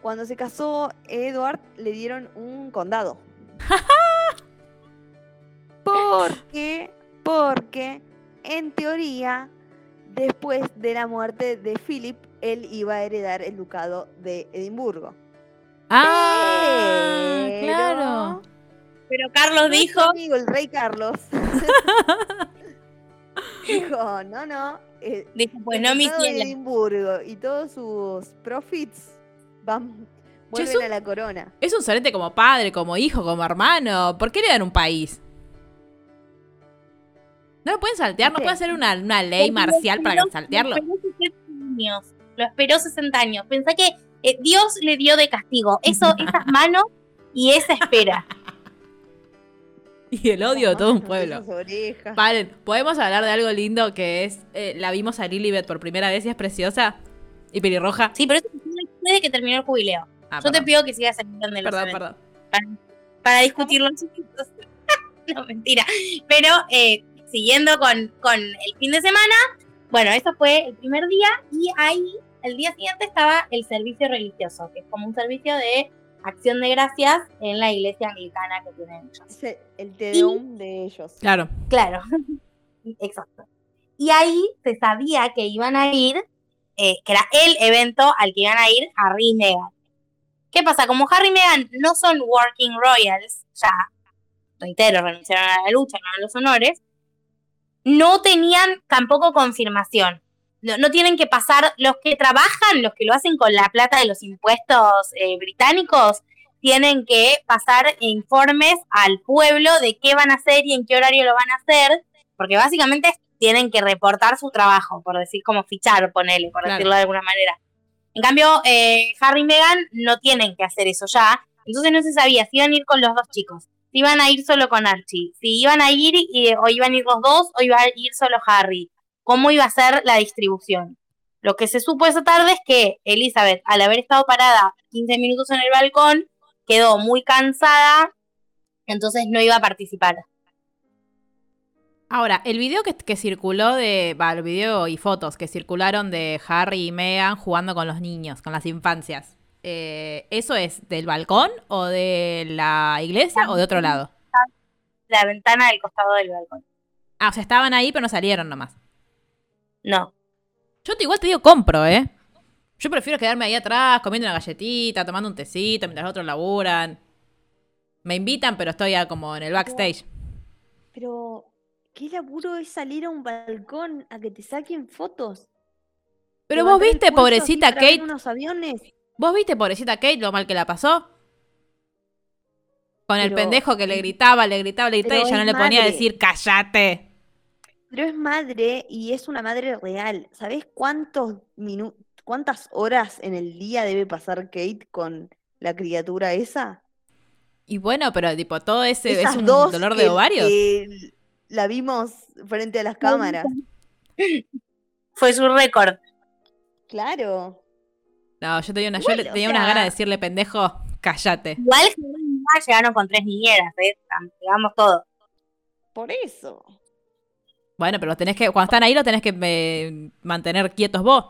S3: cuando se casó Edward le dieron un condado. Porque, porque en teoría, después de la muerte de Philip, él iba a heredar el ducado de Edimburgo.
S1: Ah,
S3: Pero
S1: claro.
S2: Pero Carlos dijo,
S3: amigo el rey Carlos dijo, no, no, eh,
S2: dijo, pues no, mi cielo.
S3: Edimburgo y todos sus profits van, Vuelven a la corona.
S1: Es un sorete como padre, como hijo, como hermano. ¿Por qué le dan un país? ¿No lo pueden saltear? ¿No puede hacer una, una ley
S2: Porque
S1: marcial
S2: lo
S1: para saltearlo?
S2: Lo esperó 60 años. Lo esperó 60 años. Pensá que eh, Dios le dio de castigo eso, esas manos y esa espera.
S1: Y el odio de todo un pueblo. Paren, ¿podemos hablar de algo lindo que es... eh, la vimos a Lilibet por primera vez y es preciosa? Y pelirroja.
S2: Sí, pero eso fue después de que terminó el jubileo.
S1: Ah,
S2: Yo te pido que sigas el orden de los
S1: Perdón,
S2: eventos
S1: perdón.
S2: para discutir los chiquitos. no, mentira. Pero eh, siguiendo con, con el fin de semana, bueno, eso fue el primer día y ahí el día siguiente estaba el servicio religioso, que es como un servicio de acción de gracias en la iglesia anglicana que tienen ellos.
S3: Es el- el Te Deum de ellos.
S1: Claro.
S2: Claro, exacto. Y ahí se sabía que iban a ir, eh, que era el evento al que iban a ir Harry y Meghan. ¿Qué pasa? Como Harry y Meghan no son working royals, ya, reitero, renunciaron a la lucha, no a los honores, no tenían tampoco confirmación. No, no tienen que pasar, los que trabajan, los que lo hacen con la plata de los impuestos eh, británicos, tienen que pasar informes al pueblo de qué van a hacer y en qué horario lo van a hacer, porque básicamente tienen que reportar su trabajo, por decir como fichar, ponele, por
S1: Claro.
S2: decirlo de alguna manera. En cambio, eh, Harry y Meghan no tienen que hacer eso ya, entonces no se sabía si iban a ir con los dos chicos, si iban a ir solo con Archie, si iban a ir y- o iban a ir los dos o iba a ir solo Harry, cómo iba a ser la distribución. Lo que se supo esa tarde es que Elizabeth, al haber estado parada 15 minutos en el balcón, quedó muy cansada, entonces no iba a participar.
S1: Ahora, el video que, que circuló de. Va, el video y fotos que circularon de Harry y Meghan jugando con los niños, con las infancias. eh, ¿Eso es del balcón o de la iglesia o de otro lado?
S2: La ventana del costado del balcón.
S1: Ah, o sea, estaban ahí pero no salieron nomás.
S2: No.
S1: Yo te, igual te digo compro, ¿eh? Yo prefiero quedarme ahí atrás comiendo una galletita, tomando un tecito mientras otros laburan. Me invitan, pero estoy ya como en el backstage.
S3: Pero, ¿qué laburo es salir a un balcón a que te saquen fotos?
S1: Pero vos viste, pobrecita Kate.
S3: unos aviones?
S1: ¿Vos viste, pobrecita Kate, lo mal que la pasó? Con el pendejo que le gritaba, le gritaba, le gritaba y ella no le ponía a decir cállate.
S3: Pero es madre y es una madre real. ¿Sabés cuántos cuántas horas en el día debe pasar Kate con la criatura esa?
S1: Y bueno, pero tipo, todo ese
S3: Esas
S1: es un
S3: dos
S1: dolor
S3: que-
S1: de ovarios.
S3: que la vimos frente a las cámaras.
S2: Fue su récord.
S3: Claro.
S1: No, yo tenía, una, yo
S3: Bueno, o
S1: tenía unas
S3: sea-
S1: ganas de decirle pendejo, cállate.
S2: Igual llegaron con tres niñeras, ¿eh? digamos todo.
S3: Por eso.
S1: Bueno, pero tenés que, cuando están ahí, los tenés que eh, mantener quietos vos.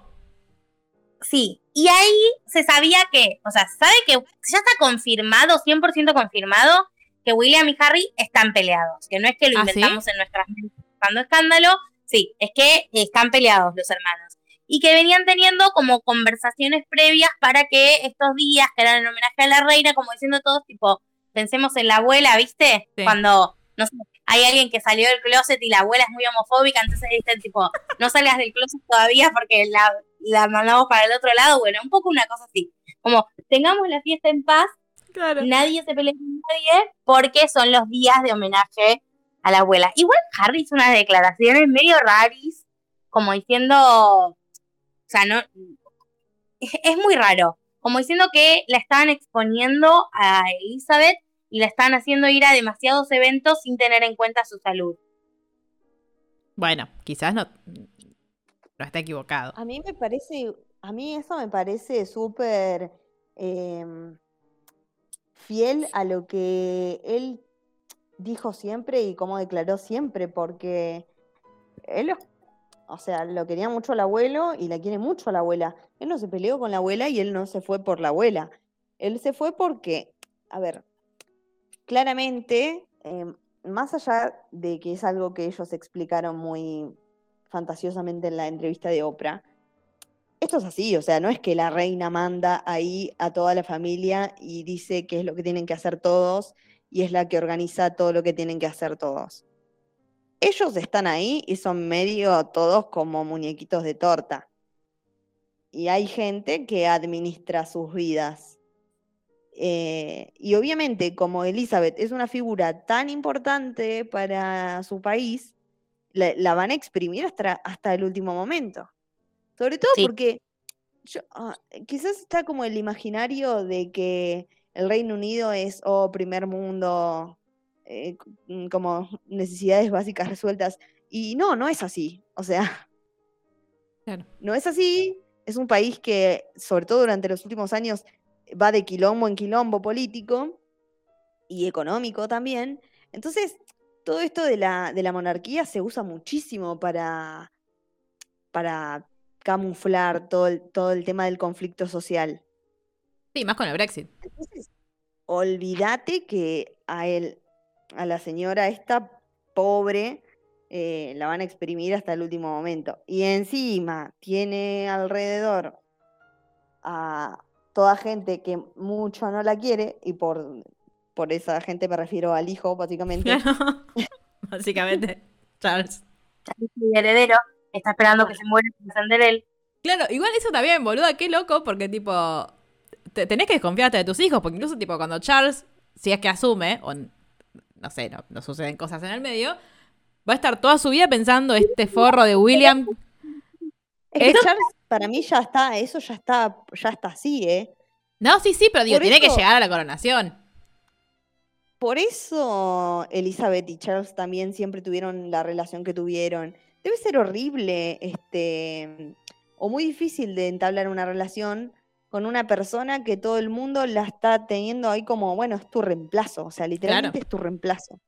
S2: Sí, y ahí se sabía que, o sea, se sabe que ya está confirmado, 100% confirmado, que William y Harry están peleados. Que no es que lo
S1: ¿Ah, sí?
S2: en nuestras mentes buscando escándalo, sí, es que están peleados los hermanos. Y que venían teniendo como conversaciones previas para que estos días, que eran en homenaje a la reina, como diciendo todos, tipo, pensemos en la abuela, ¿viste?
S1: Sí.
S2: Cuando, no sé, hay alguien que salió del closet y la abuela es muy homofóbica, entonces dicen, tipo, no salgas del closet todavía porque la, la mandamos para el otro lado. Bueno, un poco una cosa así. Como, tengamos la fiesta en paz,
S1: Claro.
S2: nadie se pelea con nadie, porque son los días de homenaje a la abuela. Igual Harry hizo unas declaraciones medio raris, como diciendo, o sea, no, es, es muy raro, como diciendo que la estaban exponiendo a Elizabeth y la estaban haciendo ir a demasiados eventos sin tener en cuenta su salud.
S1: Bueno, quizás no. No está equivocado.
S3: A mí me parece, a mí eso me parece súper em, fiel a lo que él dijo siempre y como declaró siempre, porque él, o sea, lo quería mucho el abuelo y la quiere mucho a la abuela. Él no se peleó con la abuela y él no se fue por la abuela. Él se fue porque, a ver, claramente, em, más allá de que es algo que ellos explicaron muy fantasiosamente en la entrevista de Oprah, esto es así, o sea, no es que la reina manda ahí a toda la familia y dice qué es lo que tienen que hacer todos y es la que organiza todo lo que tienen que hacer todos. Ellos están ahí y son medio todos como muñequitos de torta. Y hay gente que administra sus vidas. Eh, y obviamente, como Elizabeth es una figura tan importante para su país, la, la van a exprimir hasta, hasta el último momento. Sobre todo
S2: Sí.
S3: porque yo, ah, quizás está como el imaginario de que el Reino Unido es, oh, primer mundo, eh, mm, como necesidades básicas resueltas. Y no, no es así. O sea,
S1: Claro.
S3: no es así. Es un país que, sobre todo durante los últimos años, va de quilombo en quilombo político y económico también. Entonces, todo esto de la, de la monarquía se usa muchísimo para, para camuflar todo el, todo el tema del conflicto social.
S1: Sí, más con el Brexit.
S3: Entonces, olvídate que a él, a la señora esta pobre, eh, la van a exprimir hasta el último momento. Y encima tiene alrededor a toda gente que mucho no la quiere, y por, por esa gente me refiero al hijo, básicamente.
S1: Claro. Básicamente, Charles.
S2: Mi heredero está esperando que se muera para ascender él.
S1: Claro, igual eso también, boluda, qué loco, porque tipo, te- tenés que desconfiarte de tus hijos, porque incluso tipo cuando Charles, si es que asume, o no sé, no, no suceden cosas en el medio, va a estar toda su vida pensando este forro de William.
S3: Es que Charles, para mí ya está, eso ya está, ya está así, ¿eh?
S1: No, sí, sí, pero digo,
S3: Por
S1: tiene que llegar a la coronación.
S3: Por eso Elizabeth y Charles también siempre tuvieron la relación que tuvieron. Debe ser horrible, este, o muy difícil de entablar una relación con una persona que todo el mundo la está teniendo ahí como, bueno, es tu reemplazo, o sea, literalmente es tu reemplazo.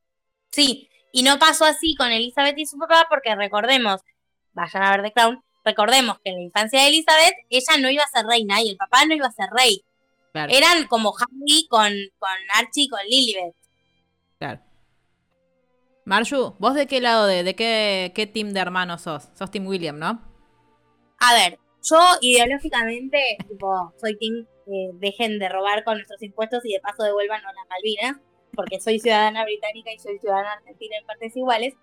S2: Sí, y no pasó así con Elizabeth y su papá, porque recordemos, vayan a ver The Crown, recordemos que en la infancia de Elizabeth, ella no iba a ser reina y el papá no iba a ser rey.
S1: Claro,
S2: Eran como Harry con, con Archie y con Lilibet.
S1: claro. Marshu, ¿vos de qué lado, de, de qué, qué team de hermanos sos? Sos Team William, ¿no?
S2: A ver, yo ideológicamente, tipo, soy team que dejen de robar con nuestros impuestos y de paso devuélvanos las Malvinas, porque soy ciudadana británica y soy ciudadana argentina en partes iguales.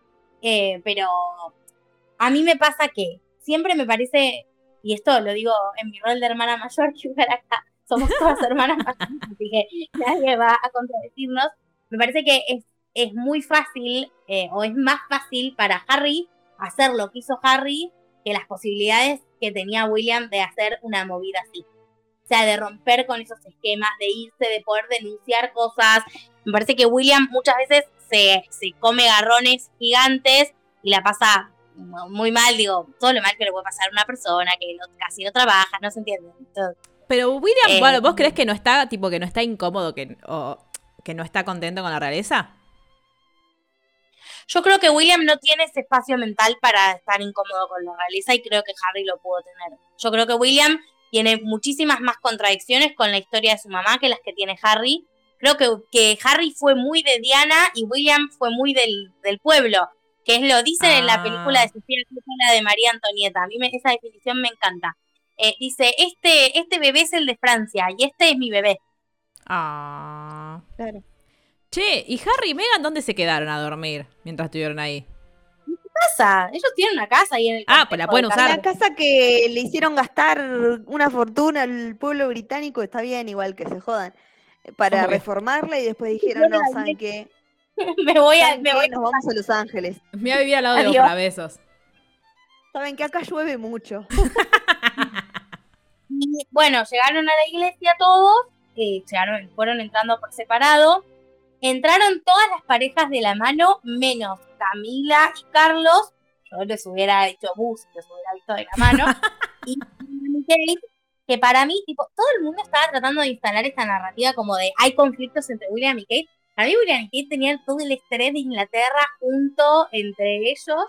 S2: Eh, pero a mí me pasa que siempre me parece, y esto lo digo en mi rol de hermana mayor, que igual acá somos todas hermanas mayores, así que nadie va a contradecirnos. Me parece que es, es muy fácil, eh, o es más fácil para Harry hacer lo que hizo Harry que las posibilidades que tenía William de hacer una movida así. O sea, de romper con esos esquemas, de irse, de poder denunciar cosas. Me parece que William muchas veces se, se come garrones gigantes y la pasa muy mal, digo, todo lo mal que le puede pasar a una persona que no- casi no trabaja, no se entiende. Entonces,
S1: Pero William,
S2: Eh,
S1: bueno, ¿vos crees que no está, tipo, que no está incómodo, que, o que no está contento con la realeza?
S2: yo creo que William no tiene ese espacio mental para estar incómodo con la realeza y creo que Harry lo pudo tener. Yo creo que William tiene muchísimas más contradicciones con la historia de su mamá que las que tiene Harry. Creo que, que Harry fue muy de Diana y William fue muy del, del pueblo, que es lo dicen en la
S1: Ah.
S2: película de Sofía Coppola de María Antonieta. A mí me- esa definición me encanta. Eh, dice, este, este bebé es el de Francia y este es mi bebé.
S1: Ah.
S3: Claro.
S1: Che, ¿y Harry y Meghan dónde se quedaron a dormir mientras estuvieron ahí?
S2: Casa, ellos tienen una casa ahí en el
S1: Ah, pues la pueden
S2: de
S1: usar.
S3: La casa que le hicieron gastar una fortuna al pueblo británico está bien, igual que se jodan, eh, para reformarla y después dijeron, no, ¿saben qué?
S2: me voy a,
S3: Nos vamos a Los Ángeles.
S1: Me voy a vivir al lado de los
S2: Adiós.
S1: bravesos.
S3: ¿Saben que acá llueve mucho?
S2: Y bueno, llegaron a la iglesia todos, eh, llegaron, fueron entrando por separado. Entraron todas las parejas de la mano, menos Camila y Carlos. Yo les hubiera dicho bus, los hubiera visto de la mano. y Kate, que para mí, tipo, todo el mundo estaba tratando de instalar esta narrativa como de hay conflictos entre William y Kate. Para mí, William Kate tenían todo el estrés de Inglaterra junto entre ellos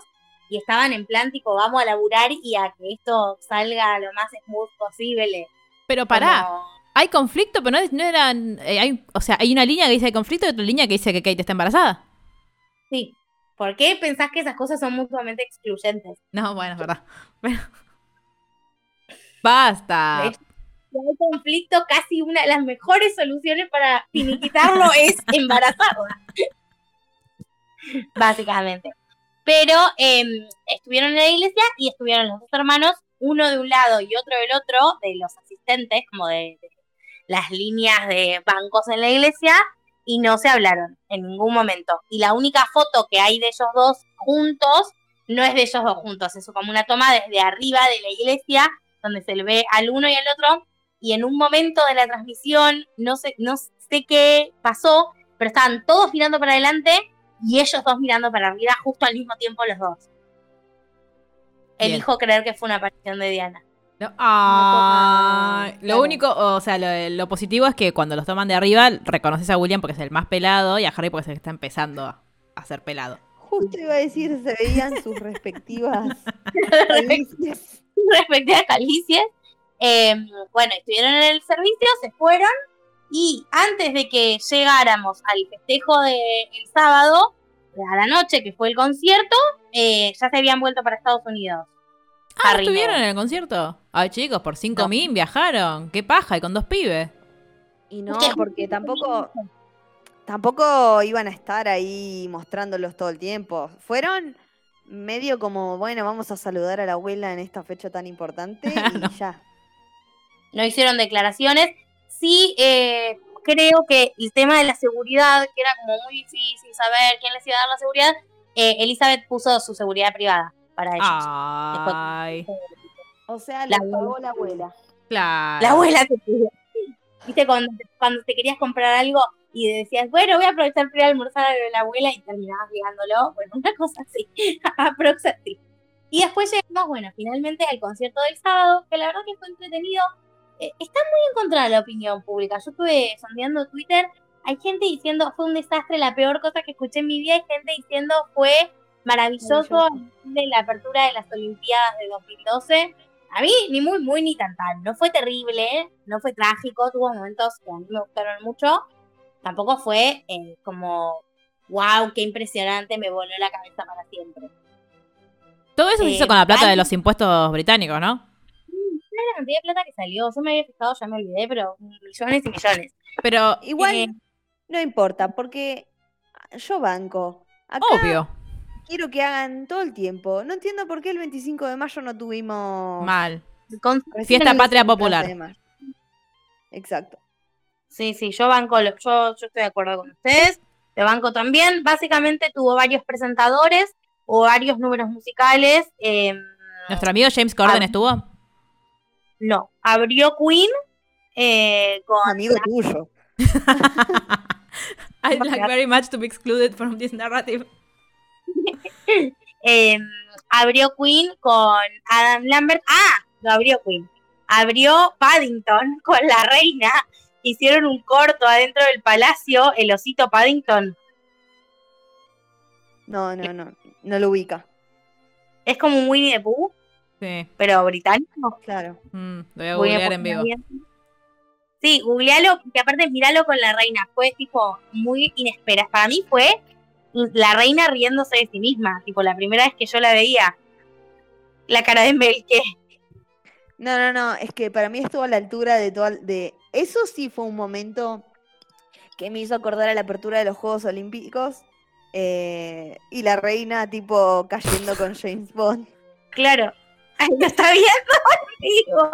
S2: y estaban en plan, tipo, vamos a laburar y a que esto salga lo más smooth posible.
S1: Pero pará,
S2: Como-
S1: hay conflicto, pero no, no eran. eh, hay, o sea, hay una línea que dice hay conflicto y otra línea que dice que Kate está embarazada.
S2: Sí. ¿Por qué pensás que esas cosas son mutuamente excluyentes?
S1: No, bueno, es verdad. Bueno. Basta.
S2: Hay conflicto, casi una de las mejores soluciones para finiquitarlo es embarazarla. Básicamente. Pero em, estuvieron en la iglesia y estuvieron los dos hermanos, uno de un lado y otro del otro, de los asistentes, como de, de- las líneas de bancos en la iglesia y no se hablaron en ningún momento. Y la única foto que hay de ellos dos juntos no es de ellos dos juntos, es como una toma desde arriba de la iglesia donde se le ve al uno y al otro y en un momento de la transmisión, no sé, no sé qué pasó, pero estaban todos mirando para adelante y ellos dos mirando para arriba justo al mismo tiempo los dos.
S1: Bien.
S2: Elijo creer que fue una aparición de Diana.
S1: No, ah, lo único, o sea, lo, lo positivo es que cuando los toman de arriba, reconoces a William porque es el más pelado y a Harry porque es el que está empezando a, a ser pelado.
S3: Justo iba a decir, se veían sus respectivas calicias.
S2: respectivas calicias. Eh, bueno, estuvieron en el servicio, se fueron y antes de que llegáramos al festejo del sábado, a la noche que fue el concierto, eh, ya se habían vuelto para Estados Unidos.
S1: Ah,
S2: Harry
S1: ¿estuvieron en el concierto? Ay, chicos, por 5
S2: No.
S1: mil viajaron. Qué paja, y con dos pibes.
S3: Y no, porque tampoco, tampoco iban a estar ahí mostrándolos todo el tiempo. Fueron medio como, bueno, vamos a saludar a la abuela en esta fecha tan importante y
S1: No.
S3: ya.
S2: No hicieron declaraciones. Sí, eh, creo que el tema de la seguridad, que era como muy difícil saber quién les iba a dar la seguridad, eh, Elizabeth puso su seguridad privada para ellos.
S1: Ay,
S3: O sea,
S2: La
S3: pagó la abuela.
S1: claro.
S2: La abuela te pidió. Viste, cuando, cuando te querías comprar algo y decías, bueno, voy a aprovechar para almorzar a lo de la abuela y terminabas ligándolo. Bueno, una cosa así. Aprox así. Y después llegamos, bueno, finalmente al concierto del sábado, que la verdad que fue entretenido. Eh, está muy en contra de la opinión pública. Yo estuve sondeando Twitter. Hay gente diciendo fue un desastre, la peor cosa que escuché en mi vida. Hay gente diciendo fue maravilloso
S3: Maravilloso.
S2: de la apertura de las Olimpiadas de 2012. A mí ni muy, muy, ni tan tan. No fue terrible, no fue trágico, tuvo momentos que a mí me gustaron mucho. Tampoco fue eh, como, wow, qué impresionante, me voló la cabeza para siempre.
S1: Todo eso se hizo
S2: Eh,
S1: con la plata de los impuestos británicos, ¿no?
S2: La cantidad de plata que salió, yo me había fijado, ya me olvidé, pero millones y millones.
S1: Pero,
S3: Igual
S2: Eh,
S3: no importa, porque yo banco. Acá
S1: obvio,
S3: quiero que hagan todo el tiempo. No entiendo por qué el 25 de mayo no tuvimos
S1: mal.
S2: con-
S1: Fiesta patria
S3: 11
S1: popular.
S3: Exacto.
S2: Sí, sí, yo banco, lo- yo, yo estoy de acuerdo con ustedes. De banco también. Básicamente tuvo varios presentadores o varios números musicales. eh,
S1: ¿Nuestro amigo James Corden
S2: Ah.
S1: estuvo?
S2: No, abrió Queen eh, con
S3: Amigo tuyo.
S1: I'd like very much to be excluded from this narrative.
S2: eh, abrió Queen con Adam Lambert. Ah, lo abrió Queen. Abrió Paddington con la reina. Hicieron un corto adentro del palacio, el osito Paddington.
S3: No, no, no. No lo ubica.
S2: Es como un Winnie the Pooh,
S1: Sí,
S2: pero británico.
S3: Claro.
S1: mm, lo voy a googlear en vivo.
S2: también. Sí, googlealo, que aparte miralo con la reina. Fue tipo muy inesperado. Para mí fue la reina riéndose de sí misma. Tipo, la primera vez que yo la veía. La cara de Mel que
S3: No, no, no. Es que para mí estuvo a la altura de todo. De... Eso sí fue un momento que me hizo acordar a la apertura de los Juegos Olímpicos. eh, y la reina, tipo, cayendo con James Bond.
S2: Claro. Ay, lo está viendo digo.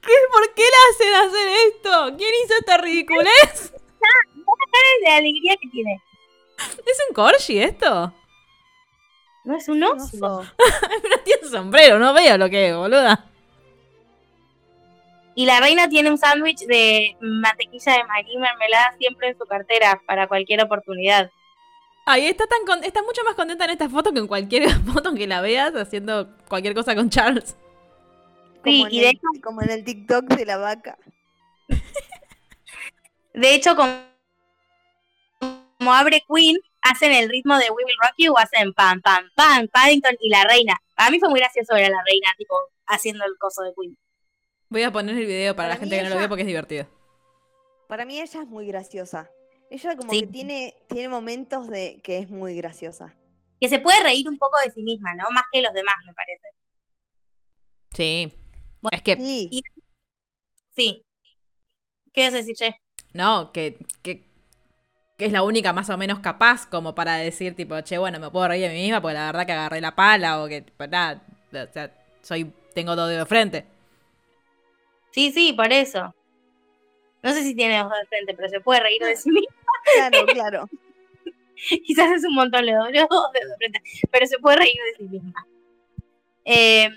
S1: ¿Qué? ¿Por qué le hacen hacer esto? ¿Quién hizo esta ridiculez?
S2: de alegría que tiene.
S1: ¿Es un corgi esto?
S2: No es un oso.
S1: No tiene sombrero, no veo lo que es, boluda.
S2: Y la reina tiene un sándwich de mantequilla de maní mermelada siempre en su cartera para cualquier oportunidad.
S1: Ay, está tan con- está mucho más contenta en esta foto que en cualquier foto que la veas haciendo cualquier cosa con Charles.
S2: Sí,
S3: Como
S2: y de
S3: el- como en el TikTok de la vaca.
S2: De hecho, como, como abre Queen, hacen el ritmo de We Will Rock You, hacen pam, pam, pam, Paddington y la reina. A mí fue muy gracioso ver a la reina, tipo, haciendo el coso de Queen.
S1: Voy a poner el video para,
S3: Para
S1: la gente que no lo ve porque es divertido.
S3: Para mí ella es muy graciosa. Ella como
S2: Sí.
S3: que tiene, tiene momentos de que es muy graciosa.
S2: Que se puede reír un poco de sí misma, ¿no? Más que los demás, me parece.
S1: Sí. Es que,
S3: Sí,
S2: y- Sí. ¿Qué vas a decir, Che?
S1: no, que, que, que es la única más o menos capaz como para decir, tipo, che, bueno, me puedo reír de mí misma porque la verdad que agarré la pala o que, pues nada, o sea, soy, tengo dos dedos de frente.
S2: Sí, sí, por eso. No sé si tiene ojos de frente, pero se puede reír de sí misma.
S3: Claro, claro.
S2: Quizás es un montón le doy de frente, pero se puede reír de sí misma. Eh,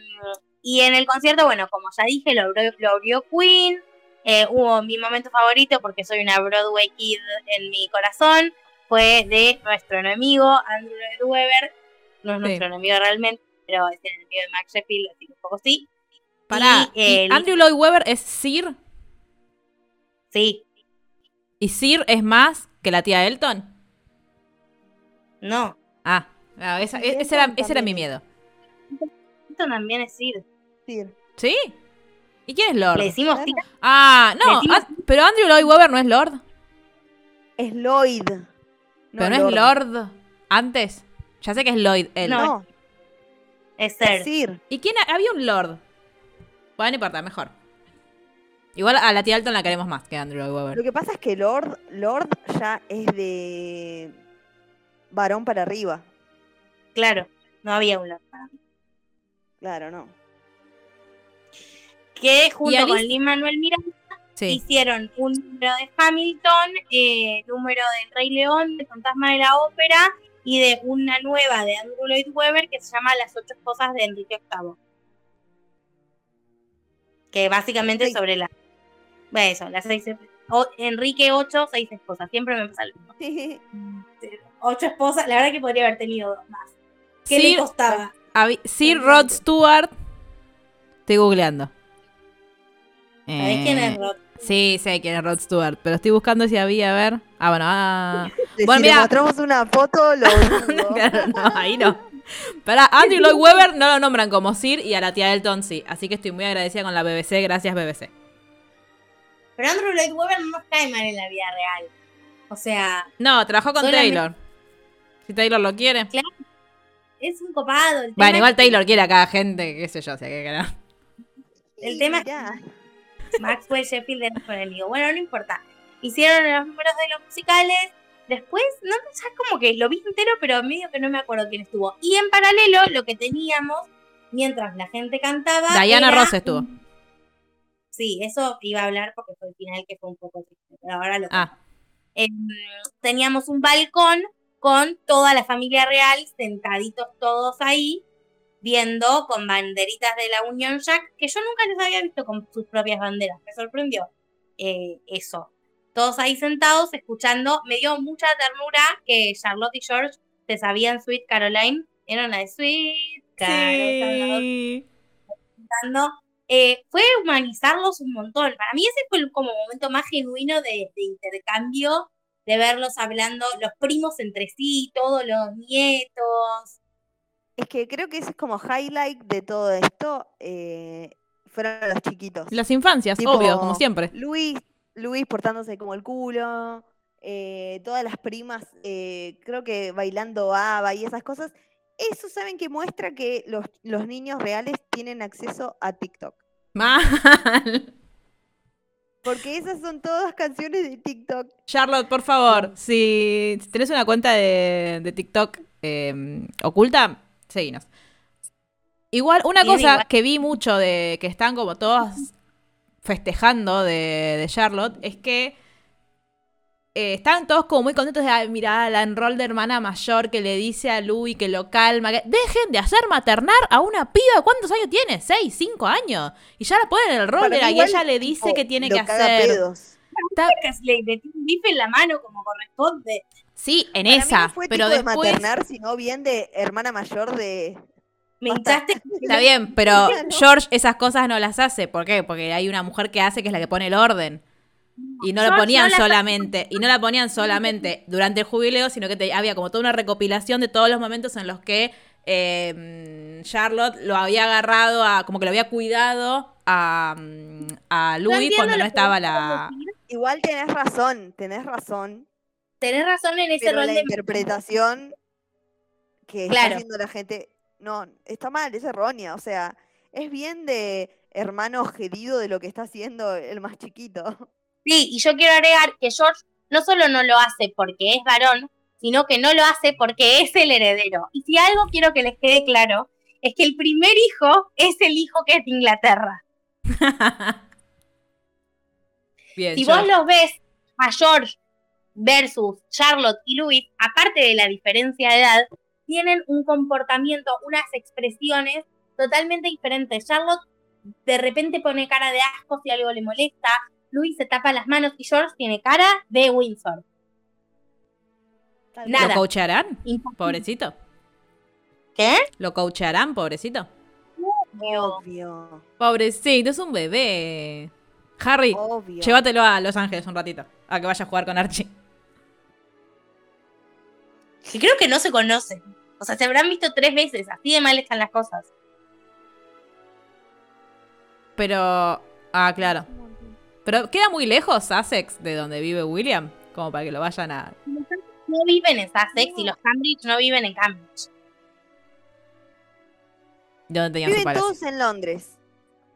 S2: y en el concierto, bueno, como ya dije, lo, abrió- lo abrió Queen. Eh, hubo mi momento favorito, porque soy una Broadway kid en mi corazón, fue de nuestro enemigo, Andrew Lloyd Webber. No es
S1: Sí.
S2: nuestro enemigo realmente, pero es el enemigo de Max Sheffield, así que un poco sí.
S1: Pará,
S2: Y,
S1: ¿y Andrew Lloyd Webber es Sir
S2: Sí,
S1: y Sir es más que la tía Elton.
S2: no.
S1: Ah, ah, esa- ese, era,
S3: Elton
S1: ese era mi miedo.
S2: Esto también es Sir.
S3: Sí.
S1: ¿Sí? ¿Y quién es Lord?
S2: Le decimos. Sir.
S1: Ah, no,
S2: decimos-
S1: ah, pero Andrew Lloyd Webber no es Lord.
S3: Es Lloyd.
S1: pero no es Lord antes. Ya sé que es Lloyd él.
S2: No,
S3: No,
S2: es Sir.
S3: Sir.
S1: ¿Y quién? ha- Había un Lord. Bueno, no importa, mejor. Igual a la tía Elton la queremos más que a Andrew Lloyd
S3: Lo que pasa es que Lord, Lord ya es de varón para arriba.
S2: Claro, no había un Lord para mí.
S3: Claro, no.
S2: Que junto con Lin Manuel Miranda
S1: Sí.
S2: hicieron un número de Hamilton, eh, número del Rey León, de Fantasma de la Ópera y de una nueva de Andrew Lloyd Webber que se llama Las ocho esposas de Enrique VIII. Que básicamente
S3: Sí.
S2: sobre la. Bueno, eso, las seis. o- Enrique VIII, seis esposas. Siempre me pasa lo mismo. Ocho esposas, la verdad que podría haber tenido dos más. ¿Qué
S1: Sir,
S2: le costaba?
S1: Sir. Rod Stewart. Estoy googleando.
S2: ¿Sabés quién
S1: Eh,
S2: es Rod?
S1: Sí, sé quién es Rod Stewart, pero estoy buscando si había, a ver. Ah, bueno, ah.
S3: Si
S1: Bueno,
S3: le
S1: mira.
S3: mostramos una foto, lo
S1: no, ahí no. Para Andrew Lloyd Webber no lo nombran como Sir y a la tía Elton sí. Así que estoy muy agradecida con la BBC. Gracias, BBC.
S2: Pero Andrew Lloyd Webber no nos cae mal en la vida real. O sea,
S1: No, trabajó con
S2: Solamente-
S1: Taylor. Si Taylor lo quiere.
S2: es un copado. El tema
S1: Bueno, igual
S2: que
S1: Taylor quiere a cada gente, qué sé yo, o sea, que ganar.
S2: El
S3: Y
S2: tema
S3: mirá,
S2: Maxwell Sheffield es nuestro enemigo. Bueno, no importa. Hicieron los números de los musicales. Después, no ya como que lo vi entero, pero medio que no me acuerdo quién estuvo. Y en paralelo, lo que teníamos, mientras la gente cantaba.
S1: Diana
S2: era
S1: Ross estuvo.
S2: Sí, eso iba a hablar porque fue el final que fue un poco triste. Pero ahora lo
S1: Ah,
S2: Em, teníamos un balcón con toda la familia real sentaditos todos ahí, viendo con banderitas de la Union Jack, que yo nunca les había visto con sus propias banderas. Me sorprendió eh, eso. Todos ahí sentados, escuchando. Me dio mucha ternura que Charlotte y George se sabían Sweet Caroline. Era una de Sweet Caroline
S1: sí.
S2: Eh, fue humanizarlos un montón. Para mí ese fue el como momento más genuino de, de intercambio, de verlos hablando, los primos entre sí, todos los nietos.
S3: Es que creo que ese es como highlight de todo esto. eh, fueron los chiquitos.
S1: Las infancias,
S3: Tipo-
S1: obvio, como siempre.
S3: Luis, Luis portándose como el culo. eh, todas las primas, eh, creo que bailando ABBA y esas cosas. Eso saben que muestra que los, los niños reales tienen acceso a TikTok.
S1: Mal.
S3: Porque esas son todas canciones de TikTok.
S1: Charlotte, por favor, si si tenés una cuenta de, de TikTok eh, oculta, seguinos. Igual, una cosa
S2: igual.
S1: que vi mucho de que están como todas festejando de, de Charlotte es que eh, estaban todos como muy contentos de, "Ay, mirá, la enrol de hermana mayor que le dice a Louis que lo calma. que dejen de hacer maternar a una piba. ¿Cuántos años tiene? ¿Seis? ¿Cinco años? Y ya la ponen en el rol
S3: Para
S1: de
S3: mí
S1: y ella le dice
S3: tipo,
S1: que tiene
S3: lo
S1: que hacer.
S3: pedos.
S1: Está-
S2: Que Le metí un bife en la mano como corresponde.
S1: Sí, en
S3: Para mí
S1: esa,
S3: no fue
S1: pero
S3: tipo de
S1: después...
S3: maternar, sino bien de hermana mayor de.
S2: Me hinchaste.
S1: Está bien, pero. George esas cosas no las hace. ¿Por qué? Porque hay una mujer que hace que es la que pone el orden. Y no la
S2: George
S1: ponían
S2: no
S1: solamente, y no la ponían solamente durante el jubileo, sino que te- había como toda una recopilación de todos los momentos en los que eh, Charlotte lo había agarrado a, como que lo había cuidado a, mm, a Louis cuando no
S2: lo
S1: estaba la.
S3: Igual tenés razón, tenés razón.
S2: Tenés razón en ese
S3: Pero
S2: rol
S3: la
S2: de
S3: interpretación que está haciendo la gente, no, está mal, es errónea. O sea, es bien de hermano gerido de lo que está haciendo el más chiquito.
S2: Sí, y yo quiero agregar que George no solo no lo hace porque es varón, sino que no lo hace porque es el heredero. Y si algo quiero que les quede claro, es que el primer hijo es el hijo que es de Inglaterra.
S1: Bien,
S2: Si
S1: George.
S2: vos los ves a George versus Charlotte y Louis, aparte de la diferencia de edad, tienen un comportamiento, unas expresiones totalmente diferentes. Charlotte de repente pone cara de asco si algo le molesta, Louis se tapa las manos y George tiene cara de Windsor. Nada.
S1: ¿Lo coacharán? Pobrecito.
S2: ¿Qué?
S1: ¿Lo coacharán, pobrecito?
S3: Obvio.
S1: Pobrecito, es un bebé. Harry,
S3: Obvio.
S1: llévatelo a Los Ángeles un ratito. A que vaya a jugar con Archie.
S2: Que creo que no se conocen. O sea, se habrán visto tres veces, así de mal están las cosas.
S1: Pero. Ah, claro. Pero queda muy lejos Sussex de donde vive William. Como para que lo vayan a.
S2: No viven en Sussex y los Cambridge no viven en Cambridge.
S1: De donde tenían su
S3: Viven todos en Londres,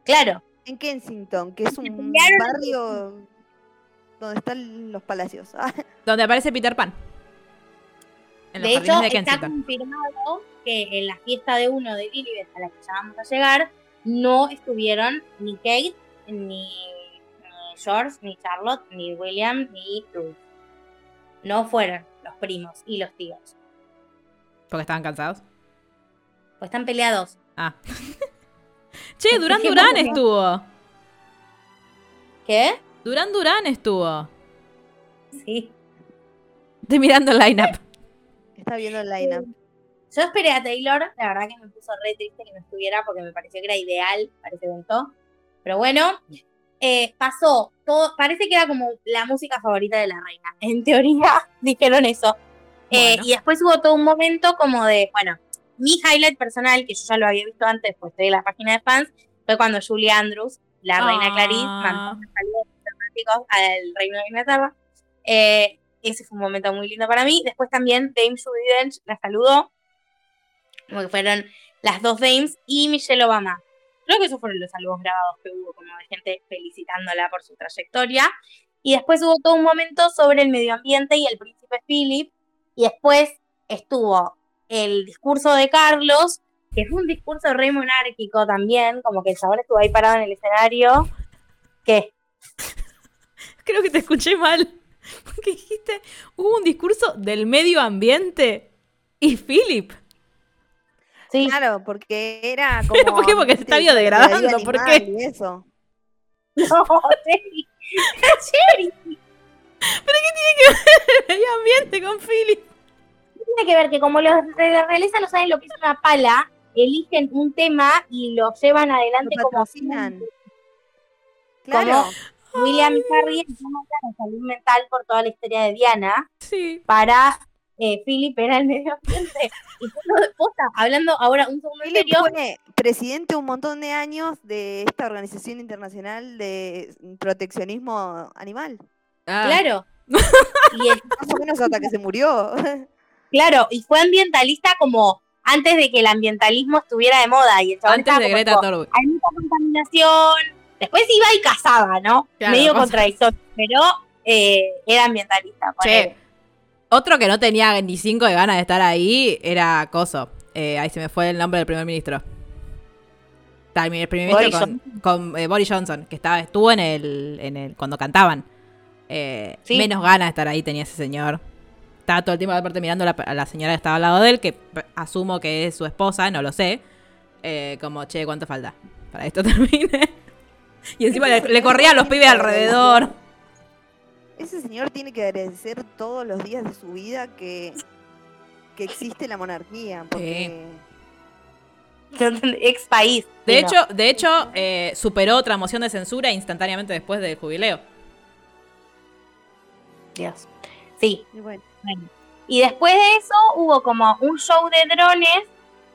S2: Claro.
S3: en Kensington, que es un barrio donde están los palacios.
S1: Donde aparece Peter Pan. En los
S2: de hecho,
S1: de
S2: está confirmado que en la fiesta de uno de Lilibet a la que ya vamos a llegar, no estuvieron ni Kate, ni George, ni Charlotte, ni William, ni Louis. No fueron los primos y los tíos.
S1: Porque estaban cansados.
S2: Pues están peleados.
S1: Ah. che, Durán Durán estuvo.
S2: ¿Qué?
S1: Durán Durán estuvo.
S2: Sí.
S1: Estoy mirando el lineup.
S3: está viendo el line
S2: Yo esperé a Taylor, la verdad que me puso re triste que no estuviera porque me pareció que era ideal para ese evento. Pero bueno, eh, pasó todo, parece que era como la música favorita de la reina. En teoría dijeron eso. Eh,
S1: Bueno.
S2: y después hubo todo un momento como de, bueno, mi highlight personal, que yo ya lo había visto antes, pues estoy en la página de fans, fue cuando Julie Andrews, la reina
S1: Ah.
S2: Clarice, mandó unos saludos diplomáticos al reino de Inglaterra. Eh, ese fue un momento muy lindo para mí. Después también Dame Judy Dench la saludó, como que fueron las dos Dames y Michelle Obama. Creo que esos fueron los saludos grabados que hubo, como de gente felicitándola por su trayectoria. Y después hubo todo un momento sobre el medio ambiente y el príncipe Philip. Y después estuvo el discurso de Carlos, que fue un discurso re monárquico también, como que el chabón estuvo ahí parado en el escenario. Que
S1: Creo que te escuché mal. Porque dijiste, hubo un discurso del medio ambiente y Philip.
S2: Sí,
S3: Claro, porque era como.
S1: ¿Pero por qué? Porque se está biodegradando, ¿por qué?
S3: y eso.
S2: no, Jerry. Jerry,
S1: El medio ambiente con Philip.
S2: tiene que ver que como los de la realeza no saben lo que es una pala, eligen un tema y lo llevan adelante
S3: Lo
S2: como
S3: patrocinan. Claro.
S2: Como William y Harry hablar de salud mental por toda la historia de Diana.
S1: Sí.
S2: Para eh, Philip era el medio ambiente. Y fue lo de posta, hablando ahora un segundo serio.
S3: fue presidente un montón de años de esta organización internacional de proteccionismo animal.
S1: Ah,
S2: Claro. Y el-
S3: Más o menos hasta que se murió.
S2: claro, y fue ambientalista como antes de que el ambientalismo estuviera de moda. Y el
S1: Antes de Greta Thunberg.
S2: hay mucha contaminación. Después iba y cazaba, ¿no?
S1: Claro,
S2: Medio contradictorio, pero eh, era ambientalista. Ponele.
S1: Otro que no tenía ni cinco de ganas de estar ahí era Coso. Eh, ahí se me fue el nombre del primer ministro. El primer ministro
S2: Boris
S1: con, con, eh, Boris Johnson, que estaba, estuvo en el, en el cuando cantaban. Eh,
S2: Sí.
S1: Menos ganas de estar ahí tenía ese señor. Estaba todo el tiempo aparte mirando a la, a la señora que estaba al lado de él, que asumo que es su esposa, no lo sé. Eh, como, che, ¿cuánto falta? Para esto termine. Y encima le, le corría a los pibes alrededor.
S3: Ese señor tiene que agradecer todos los días de su vida que, que existe la monarquía. Porque
S2: Ex país.
S1: De
S2: sí,
S1: hecho, de hecho eh, superó otra moción de censura instantáneamente después del jubileo.
S2: Dios. Sí.
S3: y bueno,
S2: Y después de eso hubo como un show de drones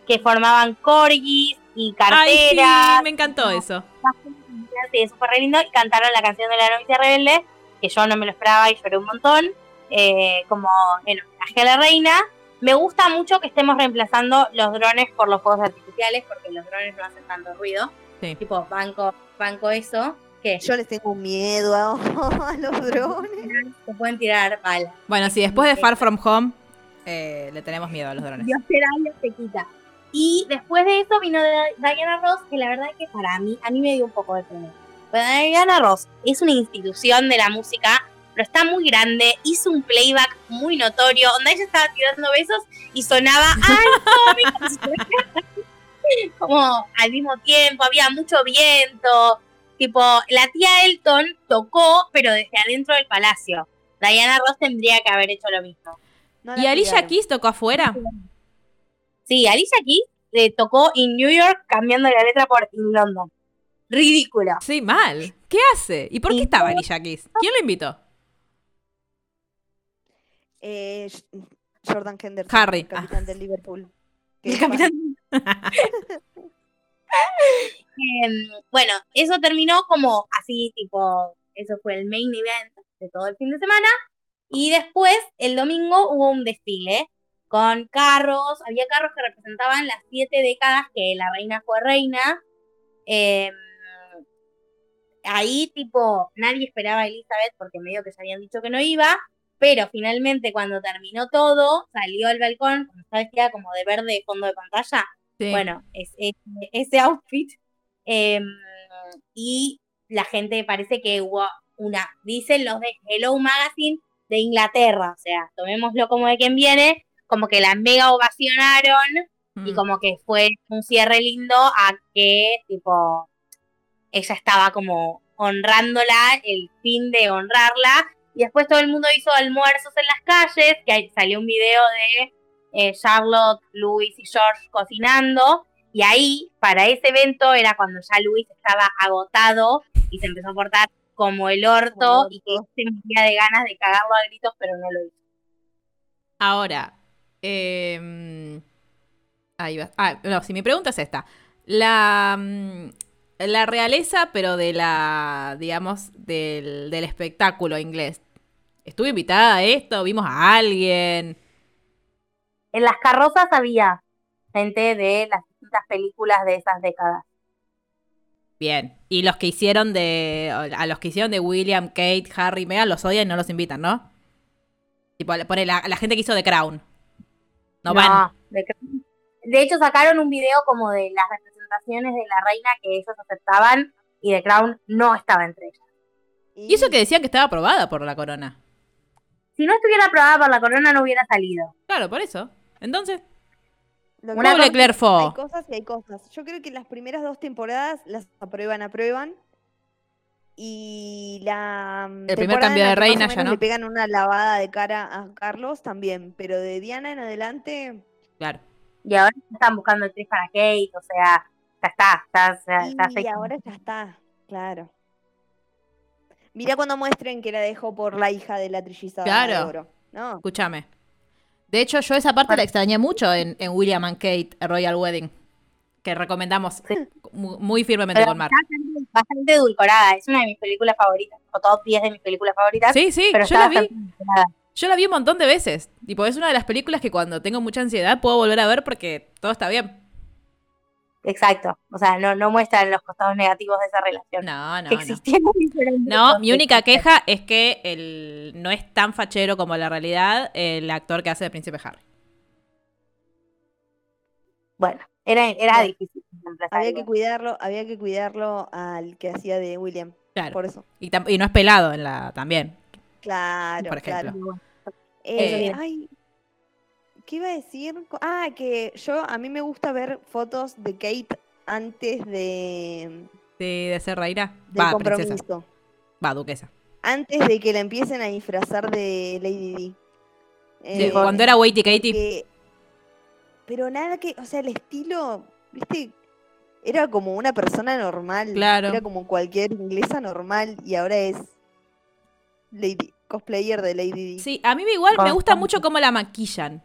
S2: que formaban corgis y
S1: Ay, sí,
S2: carteras.
S1: me encantó eso.
S2: Sí, eso fue re lindo. Y cantaron la canción de la novicia rebelde, que yo no me lo esperaba y lloré un montón, eh, como en homenaje a la reina. Me gusta mucho que estemos reemplazando los drones por los fuegos artificiales, porque los drones no hacen tanto ruido.
S1: Sí.
S2: Tipo, banco, banco eso, que
S3: yo les tengo miedo a, a los drones.
S2: se pueden tirar balas.
S1: Bueno, sí, después de Far From Home eh, le tenemos miedo a los drones.
S2: Dios te da, Dios te quita. Y después de eso vino de- Diana Ross, que la verdad es que para mí, a mí me dio un poco de pena. Bueno, Diana Ross es una institución de la música, pero está muy grande, hizo un playback muy notorio, donde ella estaba tirando besos y sonaba ¡Ay, no! como al mismo tiempo, había mucho viento. Tipo, la tía Elton tocó, pero desde adentro del palacio. Diana Ross tendría que haber hecho lo mismo.
S3: No
S1: ¿Y Alicia. Keys tocó afuera?
S2: Sí, Alicia Keys le tocó en New York cambiando la letra por In London. Ridículo.
S1: Sí, mal. ¿Qué hace? ¿Y por qué estaba Alicia Keys? ¿Quién la invitó?
S3: Eh, Jordan Henderson,
S1: Harry.
S3: el capitán del Liverpool.
S2: El capitán. Em, bueno, eso terminó como así, tipo, eso fue el main event de todo el fin de semana. Y después, el domingo, hubo un desfile con carros, había carros que representaban las siete décadas que la reina fue reina. Em, ahí, tipo, nadie esperaba a Elizabeth porque medio que se habían dicho que no iba. Pero finalmente, cuando terminó todo, salió al balcón, como está vestida como de verde de fondo de pantalla.
S1: Sí.
S2: Bueno, es, es- ese outfit. em, y la gente parece que hubo una, dicen los de Hello Magazine de Inglaterra, o sea, tomémoslo como de quien viene, como que la mega ovacionaron y
S1: Mm.
S2: como que fue un cierre lindo a que, tipo, ella estaba como honrándola, el fin de honrarla, y después todo el mundo hizo almuerzos en las calles, que salió un video de eh, Charlotte, Luis y George cocinando, y ahí, para ese evento, era cuando ya Luis estaba agotado y se empezó a portar como el orto,
S3: Como el
S2: y que se moría de ganas de cagarlo a gritos, pero no lo hizo.
S1: Ahora, em, ahí va. Ah, no, si mi pregunta es esta. La, mm, la realeza, pero de la, digamos, del, del espectáculo inglés. ¿Estuve invitada a esto? ¿Vimos a alguien?
S2: En las carrozas había gente de las distintas películas de esas décadas.
S1: Bien. Y los que hicieron de. A los que hicieron de William, Kate, Harry, Meghan los odian y no los invitan, ¿no? Tipo, pone la, la gente que hizo The Crown. No, van.
S2: De, de hecho, sacaron un video como de las representaciones de la reina que ellos aceptaban y The Crown no estaba entre ellas.
S1: Y eso que decían que estaba aprobada por la corona.
S2: Si no estuviera aprobada por la corona, no hubiera salido.
S1: Claro, por eso. Entonces,
S2: Una
S1: doble
S3: Hay cosas y hay cosas. Yo creo que las primeras dos temporadas las aprueban, aprueban. Y la mm,
S1: El primer cambio de reina ya no.
S3: Le pegan una lavada de cara a Carlos también, pero de Diana en adelante.
S1: Claro.
S2: Y ahora están buscando actriz para Kate, o sea, ya está, ya, ya, ya
S3: Y ahora ya está, claro. Mira cuando muestren que la dejó por la hija de la trillizada de
S1: Claro.
S3: oro. No,
S1: Escúchame. De hecho, yo esa parte la extrañé mucho en, en William and Kate Royal Wedding. Que recomendamos mu- muy firmemente
S2: pero
S1: con Mar.
S2: bastante, bastante edulcorada. Es una de mis películas favoritas, o top 10 de mis películas favoritas.
S1: Sí, sí,
S2: pero
S1: yo la vi. Yo la vi un montón de veces. Tipo, es una de las películas que cuando tengo mucha ansiedad puedo volver a ver porque todo está bien.
S2: Exacto. O sea, no, no muestran los costados negativos de esa relación.
S1: No, no,
S2: que
S1: no.
S2: existieron diferentes
S1: No, mi única queja es que el, no es tan fachero como la realidad el actor que hace de Príncipe Harry.
S2: Bueno, era, era
S3: Bueno,
S2: difícil.
S3: había que cuidarlo, había que cuidarlo al que hacía de William.
S1: Claro.
S3: Por eso.
S1: Y, y no es pelado en la también.
S3: Claro,
S1: Por ejemplo.
S3: claro.
S1: Eh,
S3: Eh, ay, ¿qué iba a decir? Ah, que yo a mí me gusta ver fotos de Kate antes de
S1: Sí, de ser reina.
S3: del
S1: Va, princesa.
S3: compromiso.
S1: Va, duquesa.
S3: Antes de que la empiecen a disfrazar de Lady.
S1: Sí,
S3: Eh,
S1: cuando era Waity Katie.
S3: que- pero nada que, o sea, el estilo, viste, era como una persona normal.
S1: Claro.
S3: Era como cualquier inglesa normal y ahora es Lady, cosplayer de Lady Di.
S1: Sí, a mí igual me gusta mucho cómo la maquillan.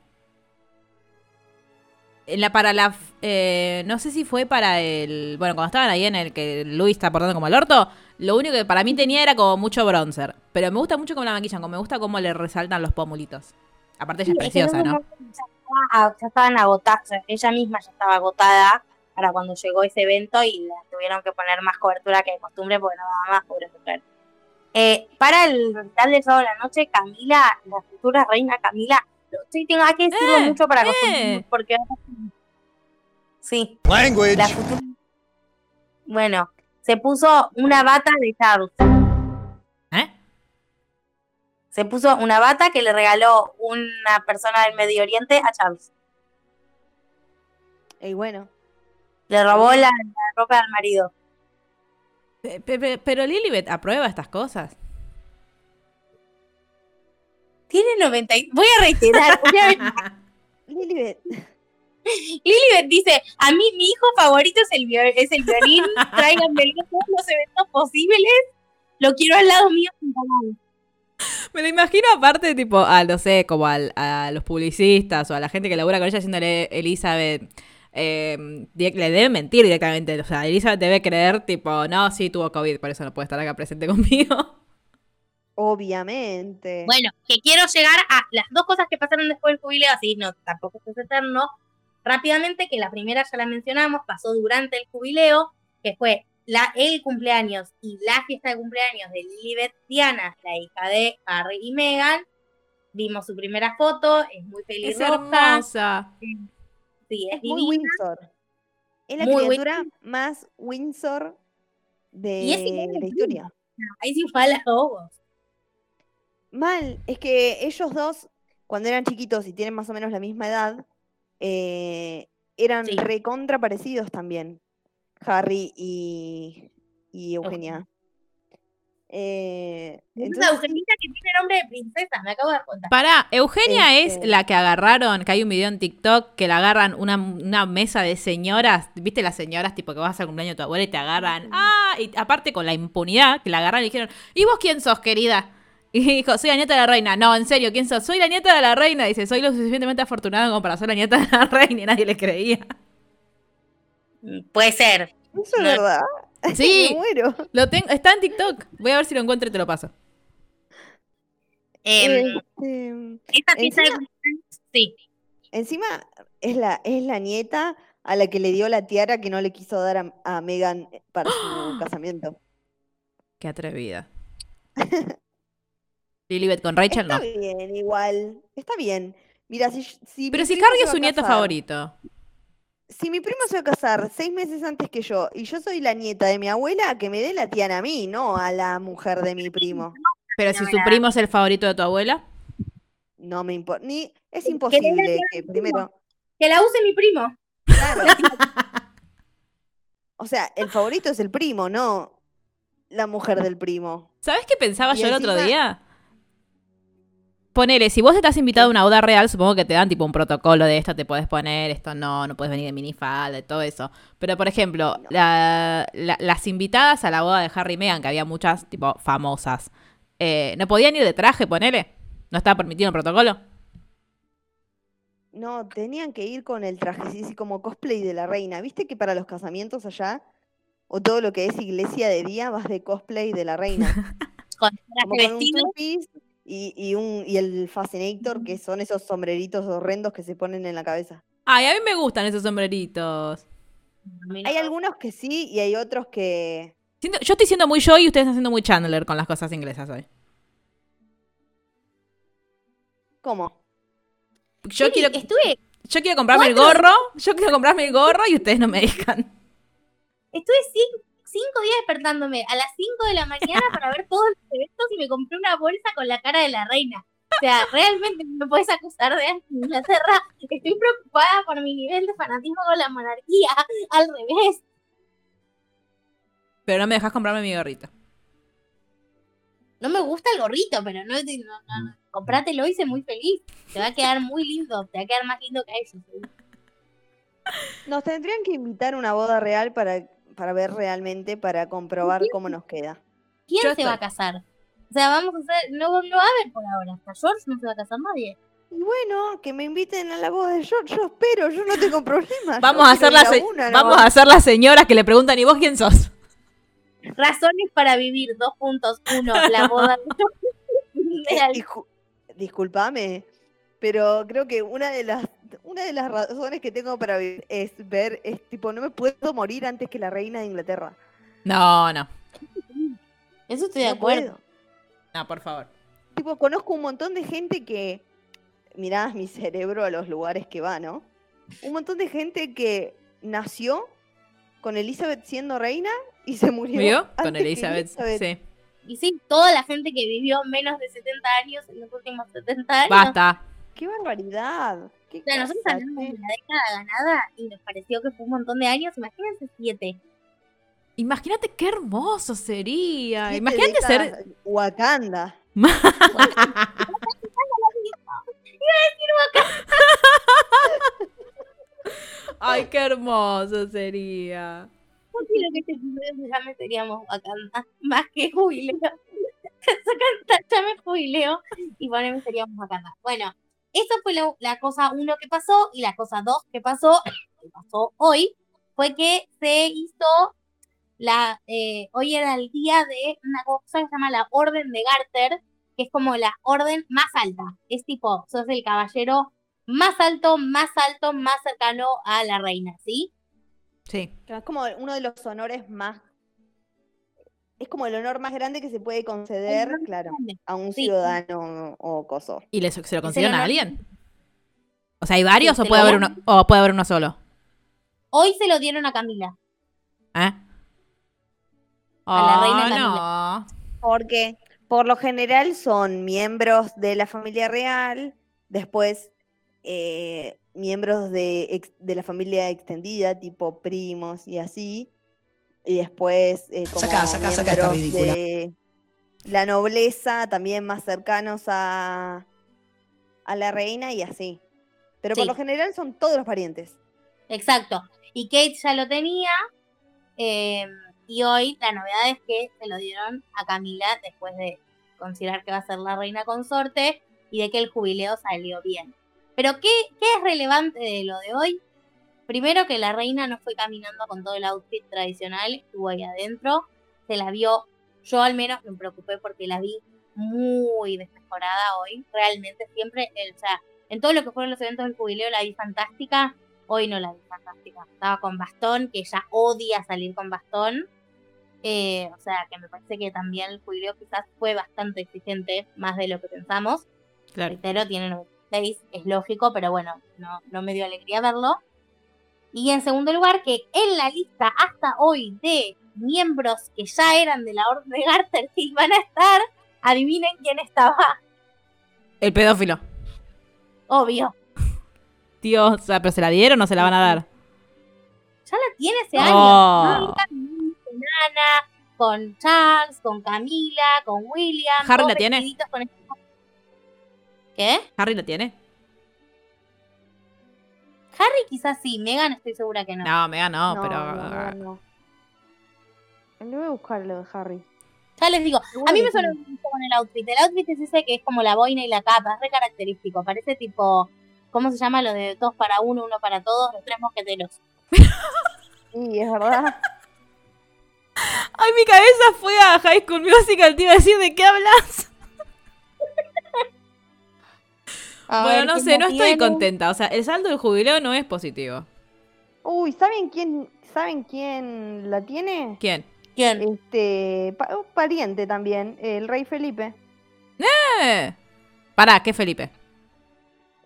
S1: En la, para la, eh, no sé si fue para el, bueno, cuando estaban ahí en el que Luis está portando como el orto, lo único que para mí tenía era como mucho bronzer. Pero me gusta mucho cómo la maquillan, como me gusta cómo le resaltan los pómulitos. Aparte ella es
S2: Sí,
S1: preciosa, ¿no?
S2: Ya, estaba- ya estaban agotadas, ella misma ya estaba agotada para cuando llegó ese evento y le tuvieron que poner más cobertura que de costumbre porque no daba más, pobre mujer. Eh, para el recital del sábado de la noche, Camila, la futura reina Camila, sí, tengo que decirlo
S1: Eh,
S2: mucho para
S1: eh.
S2: porque sí,
S5: Language.
S2: la futura- bueno, se puso una bata de Charles.
S1: ¿Eh?
S2: Se puso una bata que le regaló una persona del Medio Oriente a Charles.
S3: Y bueno,
S2: Le robó la, la ropa al marido.
S1: Pe- pe- pe- Pero Lilibet aprueba estas cosas.
S2: Tiene 90. y- Voy a reiterar. una vez más.
S3: Lilibet,
S2: Lilibet dice: A mí, mi hijo favorito es el, viol- es el violín. Tráiganmelo a todos los eventos posibles. Lo quiero al lado mío. sentado.
S1: Me lo imagino aparte, tipo, a, no sé, como al- a los publicistas o a la gente que labura con ella haciéndole Elizabeth. eh, le debe mentir directamente. O sea, Elizabeth debe creer, tipo, no, sí tuvo COVID, por eso no puede estar acá presente conmigo.
S3: Obviamente.
S2: Bueno, que quiero llegar a las dos cosas que pasaron después del jubileo, así no, tampoco es eterno. Rápidamente, que la primera ya la mencionamos, pasó durante el jubileo, que fue la, el cumpleaños y la fiesta de cumpleaños de Lilibet Diana, la hija de Harry y Meghan. Vimos su primera foto, es muy feliz
S1: Es hermosa.
S2: Sí, es
S3: es muy
S2: divina.
S3: Windsor. Es la
S2: Muy
S3: criatura más Windsor de
S2: Y es
S3: la historia.
S2: Ahí sí fue a las ojos.
S3: Mal, es que ellos dos, cuando eran chiquitos y tienen más o menos la misma edad, eh, eran
S2: Sí.
S3: recontra parecidos también. Harry y, y Eugenia. Eh, entonces,
S2: Eugenita que tiene nombre de princesa, me acabo de dar cuenta.
S1: Pará, Eugenia es
S3: Este-
S1: la que agarraron, que hay un video en TikTok que la agarran una, una mesa de señoras, ¿viste las señoras tipo que vas al cumpleaños de tu abuela y te agarran? Ah, y aparte con la impunidad, que la agarran y dijeron, ¿y vos quién sos, querida? Y dijo, soy la nieta de la reina. No, en serio, ¿quién sos? Soy la nieta de la reina. Dice, soy lo suficientemente afortunada como para ser la nieta de la reina y nadie le creía.
S2: Puede ser.
S3: eso es
S2: no-
S3: verdad.
S1: Sí.
S3: Me muero.
S1: Lo tengo, está en TikTok. Voy a ver si lo encuentro y te lo paso.
S2: Em,
S3: Este,
S2: esta
S3: encima-
S2: cumpleaños, sí.
S3: Encima es la, es la nieta a la que le dio la tiara que no le quiso dar a, a Megan para su casamiento.
S1: Qué atrevida. Lilibet con Rachel
S3: Está
S1: no.
S3: bien, igual. Está bien. Mira, si, si
S1: Pero si Harry es su nieto
S3: casar-
S1: favorito.
S3: Si mi primo se va a casar seis meses antes que yo y yo soy la nieta de mi abuela, que me dé la tiara a mí, no a la mujer de mi primo.
S1: Pero si su primo es el favorito de tu abuela.
S3: No me importa. Ni es imposible que primero.
S2: Que la use mi primo.
S3: Claro. O sea, el favorito es el primo, no la mujer del primo.
S1: ¿Sabes qué pensaba
S3: Y
S1: yo el otro día? Ponele, si vos estás invitado a una boda real, supongo que te dan tipo un protocolo de esto te puedes poner, esto no, no puedes venir de minifalda todo eso. Pero, por ejemplo,
S3: No.
S1: la- la- las invitadas a la boda de Harry y Meghan, que había muchas tipo famosas, eh, ¿no podían ir de traje, ponele? ¿No estaba permitido el protocolo?
S3: No, tenían que ir con el traje, sí, sí, como cosplay de la reina. ¿Viste que para los casamientos allá, o todo lo que es iglesia de día, vas de cosplay de la reina?
S2: Con
S3: Como
S2: traje
S3: con un
S2: vestido.
S3: two-piece y, y, un, y el fascinator, que son esos sombreritos horrendos que se ponen en la cabeza.
S1: Ay, a mí me gustan esos sombreritos.
S3: Hay algunos que sí y hay otros que...
S1: Siento- yo estoy siendo muy yo y ustedes están siendo muy Chandler con las cosas inglesas hoy.
S3: ¿Cómo?
S1: Yo
S2: Sí,
S1: quiero,
S2: Estuve,
S1: yo quiero comprarme el gorro, yo quiero comprarme el gorro y ustedes no me dejan.
S2: estuve cin- cinco días despertándome a las 5 de la mañana para ver todos los eventos y me compré una bolsa con la cara de la reina. O sea, realmente no me puedes acusar de anti-Inglaterra. Estoy preocupada por mi nivel de fanatismo con la monarquía. Al revés.
S1: Pero no me dejas comprarme mi gorrito.
S2: No me gusta el gorrito, pero no, no, no, no. Comprátelo y sé muy feliz. Te va a quedar muy lindo. Te va a quedar más lindo que a ellos.
S3: Nos tendrían que invitar a una boda real para, para ver realmente, para comprobar cómo nos queda.
S2: ¿Quién
S1: Yo
S2: se va a casar? O sea, vamos a hacer. No, no va a haber por ahora. Hasta George no se va a casar nadie.
S3: Y bueno, que me inviten a la boda de George, yo espero, yo no tengo problema.
S1: Vamos a hacer las
S3: una, no.
S1: vamos a hacer las señoras que le preguntan, ¿y vos quién sos?
S2: Razones para vivir. Dos puntos. Uno, la boda de
S3: disculpame, pero creo que una de las una de las razones que tengo para vivir es ver, es tipo, no me puedo morir antes que la reina de Inglaterra.
S1: No, no.
S2: Eso estoy de
S3: No
S2: acuerdo.
S3: puedo.
S1: No, por favor.
S3: Tipo, conozco un montón de gente que, mirá mi cerebro a los lugares que va, ¿no? Un montón de gente que nació con Elizabeth siendo reina y se murió.
S1: ¿Vio?
S3: antes
S1: Con
S3: que
S1: Elizabeth. Sí.
S2: Y sí, toda la gente que vivió menos de 70 años en los últimos 70 años.
S1: Basta.
S3: ¡Qué barbaridad! ¿Qué
S2: O sea, nosotros hablamos de la década ganada y nos pareció que fue un montón de años. Imagínense siete.
S1: Imagínate qué hermoso sería.
S3: Siete
S1: Imagínate ser.
S3: décadas, Wakanda.
S1: Ay, qué hermoso sería.
S2: Yo quiero que este episodio se llame Seríamos Wakanda, más que jubileo. Saca- Llame jubileo y poneme Seríamos Wakanda. Bueno, eso fue la, la cosa uno que pasó y la cosa dos que pasó, que pasó hoy, fue que se hizo la, eh, hoy era el día de una cosa que se llama la Orden de Garter, que es como la orden más alta. Es tipo, sos el caballero más alto, más alto, más cercano a la reina, ¿sí?
S1: Sí.
S3: Es como uno de los honores más. Es como el honor más grande que se puede conceder, claro, a un
S2: Sí.
S3: ciudadano o coso.
S1: ¿Y se lo
S2: el
S1: consideran a alguien? O sea, ¿hay varios
S2: Sí,
S1: o puede haber uno o puede haber uno solo?
S2: Hoy se lo dieron a Camila.
S1: ¿Eh?
S2: A la reina
S1: Oh,
S2: Camila.
S1: no.
S3: Porque por lo general son miembros de la familia real, después eh, miembros de, de la familia extendida, tipo primos y así, y después eh, como
S4: Sacá, sacá, sacá
S3: de la nobleza, también más cercanos a, a la reina y así. Pero por lo general son todos los parientes.
S2: Exacto. Y Kate ya lo tenía. eh, y hoy la novedad es que se lo dieron a Camila después de considerar que va a ser la reina consorte y de que el jubileo salió bien. Pero ¿qué, qué es relevante de lo de hoy? Primero que la reina no fue caminando con todo el outfit tradicional, estuvo ahí adentro, se la vio, yo al menos me preocupé porque la vi muy desmejorada hoy, realmente siempre, eh, o sea, en todo lo que fueron los eventos del jubileo la vi fantástica, hoy no la vi fantástica, estaba con bastón, que ella odia salir con bastón, eh, o sea, que me parece que también el jubileo quizás fue bastante exigente, más de lo que pensamos,
S1: Claro.
S2: reitero, tiene 96, es lógico, pero bueno, no, no me dio alegría verlo. Y en segundo lugar, que en la lista hasta hoy de miembros que ya eran de la Orden de Garter que iban a estar, adivinen quién estaba.
S1: El pedófilo.
S2: Obvio.
S1: Dios, o sea, pero se la dieron o se la van a dar.
S2: Ya la tiene ese
S1: Oh.
S2: año. Con Ana, con Charles, con Camila, con William.
S1: ¿Harry la tiene?
S2: con este- ¿Qué?
S1: Harry la tiene.
S2: Harry quizás sí, Megan estoy segura que no.
S1: No, Mega no,
S3: No,
S1: pero.
S3: no, no, no. Le voy a buscar lo de Harry.
S2: Ya les digo, a mí me suena mucho con el outfit. El outfit es ese que es como la boina y la capa, es re característico. Parece tipo, ¿cómo se llama lo de dos para uno, uno para todos? Los tres mosqueteros.
S3: Sí, es verdad.
S1: Ay, mi cabeza fue a High School Musical, te iba a decir de qué hablas.
S2: A
S1: bueno,
S2: ver,
S1: no
S2: ¿quién
S1: sé, no estoy contenta. O sea, el saldo del jubileo no es positivo.
S3: Uy, ¿saben quién, ¿saben quién la tiene?
S1: ¿Quién?
S2: ¿Quién?
S3: Este, pa- un pariente también, el rey Felipe.
S1: Eh. Pará, ¿qué Felipe?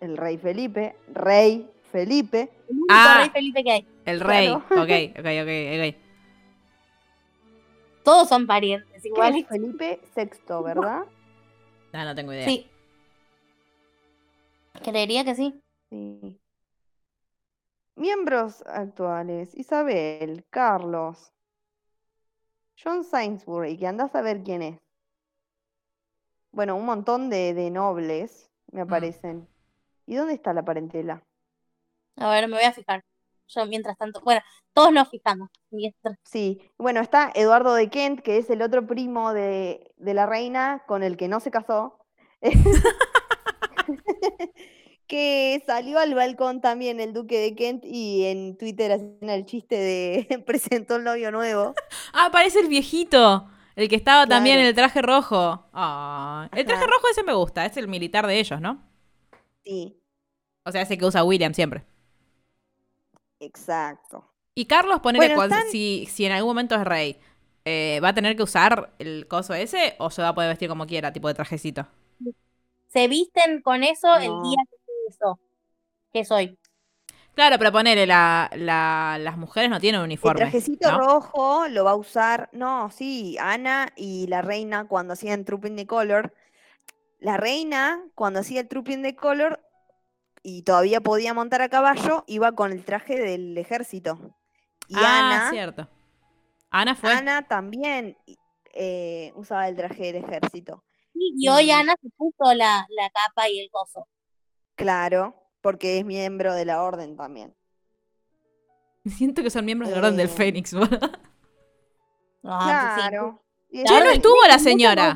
S3: El rey Felipe, rey Felipe.
S2: El único
S1: Ah.
S2: rey Felipe que hay.
S1: El rey.
S3: Claro.
S1: Ok, ok, ok, ok.
S2: Todos son parientes
S3: ¿Qué
S2: igual.
S3: Felipe VI, ¿verdad?
S1: No, no tengo idea.
S2: Sí. Creería que sí.
S3: Sí. Miembros actuales, Isabel, Carlos, John Sainsbury, que andás a ver quién es. Bueno, un montón de, de nobles me aparecen. ¿Y dónde está la parentela?
S2: A ver, me voy a fijar. Yo mientras tanto, bueno, todos nos fijamos. Mientras-
S3: Sí, bueno, está Eduardo de Kent, que es el otro primo de, de la reina con el que no se casó. que salió al balcón también el duque de Kent y en Twitter hacían el chiste de presentó el novio nuevo.
S1: Ah, parece el viejito. El que estaba también en el traje rojo. Ah, el traje
S3: Ajá.
S1: rojo ese me gusta. Es el militar de ellos, ¿no?
S3: Sí,
S1: O sea, ese que usa William siempre.
S3: exacto.
S1: Y Carlos, ponele
S3: Bueno,
S1: cual-
S3: están-
S1: si, si en algún momento es rey, eh, ¿va a tener que usar el coso ese o se va a poder vestir como quiera, tipo de trajecito?
S2: Se visten con eso el día que eso. Que soy.
S1: Claro, pero ponele, la, la- las mujeres no tienen
S3: El
S1: uniforme.
S3: trajecito
S1: ¿no?
S3: rojo lo va a usar, no, sí, Ana y la reina cuando hacían Trooping the Color. La reina, cuando hacía el Trooping the Color y todavía podía montar a caballo, iba con el traje del ejército. Y
S1: ah,
S3: Ana,
S1: cierto. Ana fue.
S3: Ana también eh, usaba el traje del ejército.
S2: Y hoy Ana se puso la, la capa y el coso.
S3: Claro, porque es miembro de la orden también.
S1: Siento que son miembros del Orden del
S3: Eh,
S1: Fénix. boludo.
S2: Ah, pues sí.
S3: Claro. Y
S1: Che, no estuvo la señora.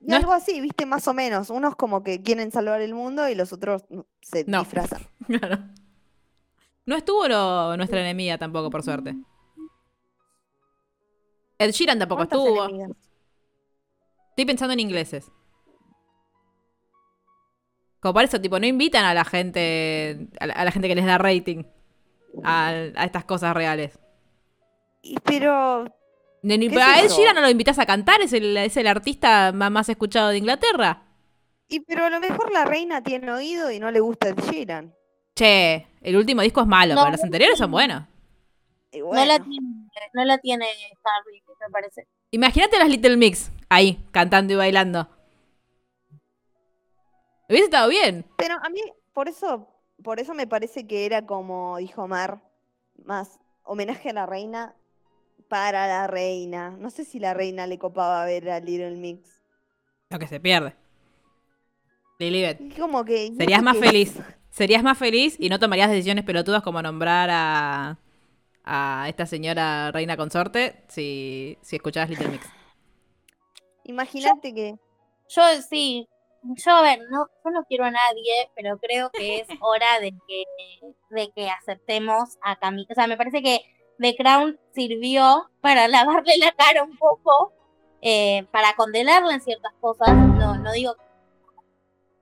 S3: y algo así, viste, más o menos. Unos como que quieren salvar el mundo y los otros mm, se
S1: No.
S3: disfrazan.
S1: Claro. No estuvo lo- nuestra enemiga tampoco, por suerte. Ed Sheeran tampoco
S3: ¿Cuántas
S1: estuvo.
S3: enemigas?
S1: Estoy pensando en ingleses. Como para eso, tipo, no invitan a la gente, a la, a la gente que les da rating a, a estas cosas reales.
S3: Y- Pero
S1: Ni- ni-
S3: ¿Qué
S1: a Ed? Sheeran no lo invitas a cantar, es el, es el artista ma- más escuchado de Inglaterra.
S3: Y pero a lo mejor la reina tiene oído y no le gusta Ed Sheeran.
S1: Che, el último disco es malo,
S2: No,
S1: pero los anteriores son buenos.
S2: No la tiene, no la tiene Harry, me parece.
S1: Imagínate las Little Mix ahí, cantando y bailando. Hubiese estado bien.
S3: pero a mí por eso, por eso me parece que era como dijo Mar, más homenaje a la reina para la reina. No sé si la reina le copaba ver a Little Mix.
S1: Lo que se pierde. Lilibet,
S3: como que ¿y
S1: serías más feliz. Serías más feliz y no tomarías decisiones pelotudas como nombrar a, a esta señora reina consorte si, si escuchabas Little Mix.
S3: Imagínate que
S2: Yo sí, yo a ver, no, yo no quiero a nadie, pero creo que es hora de que, de que aceptemos a Camila. O sea, me parece que The Crown sirvió para lavarle la cara un poco, eh, para condenarla en ciertas cosas. No, no digo que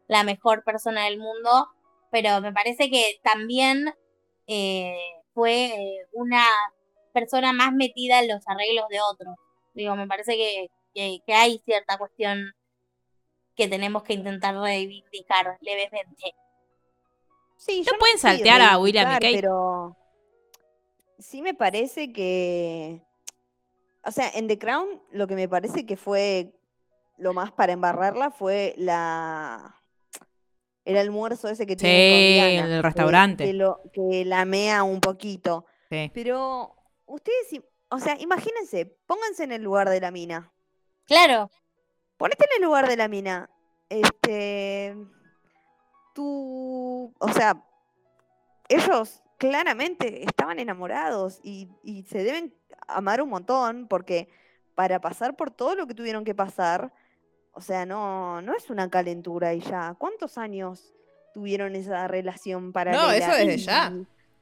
S2: la mejor persona del mundo, pero me parece que también eh, fue una persona más metida en los arreglos de otros. Digo, me parece que, que, que hay cierta cuestión que tenemos que intentar reivindicar levemente.
S3: Sí,
S1: ¿No
S3: yo
S1: pueden saltear a William y Kate?
S3: Pero sí me parece que. O sea, en The Crown lo que me parece que fue lo más para embarrarla fue la. El almuerzo ese que
S1: Sí,
S3: tiene con Diana,
S1: en el restaurante.
S3: Que, lo, que lamea un poquito.
S1: Sí.
S3: Pero ustedes, o sea, imagínense, pónganse en el lugar de la mina.
S2: Claro,
S3: Ponete en el lugar de la mina. Este. Tú. O sea. Ellos claramente estaban enamorados y, y se deben amar un montón porque para pasar por todo lo que tuvieron que pasar, o sea, no, no es una calentura y ya. ¿Cuántos años tuvieron esa relación paralela?
S1: eso desde ya.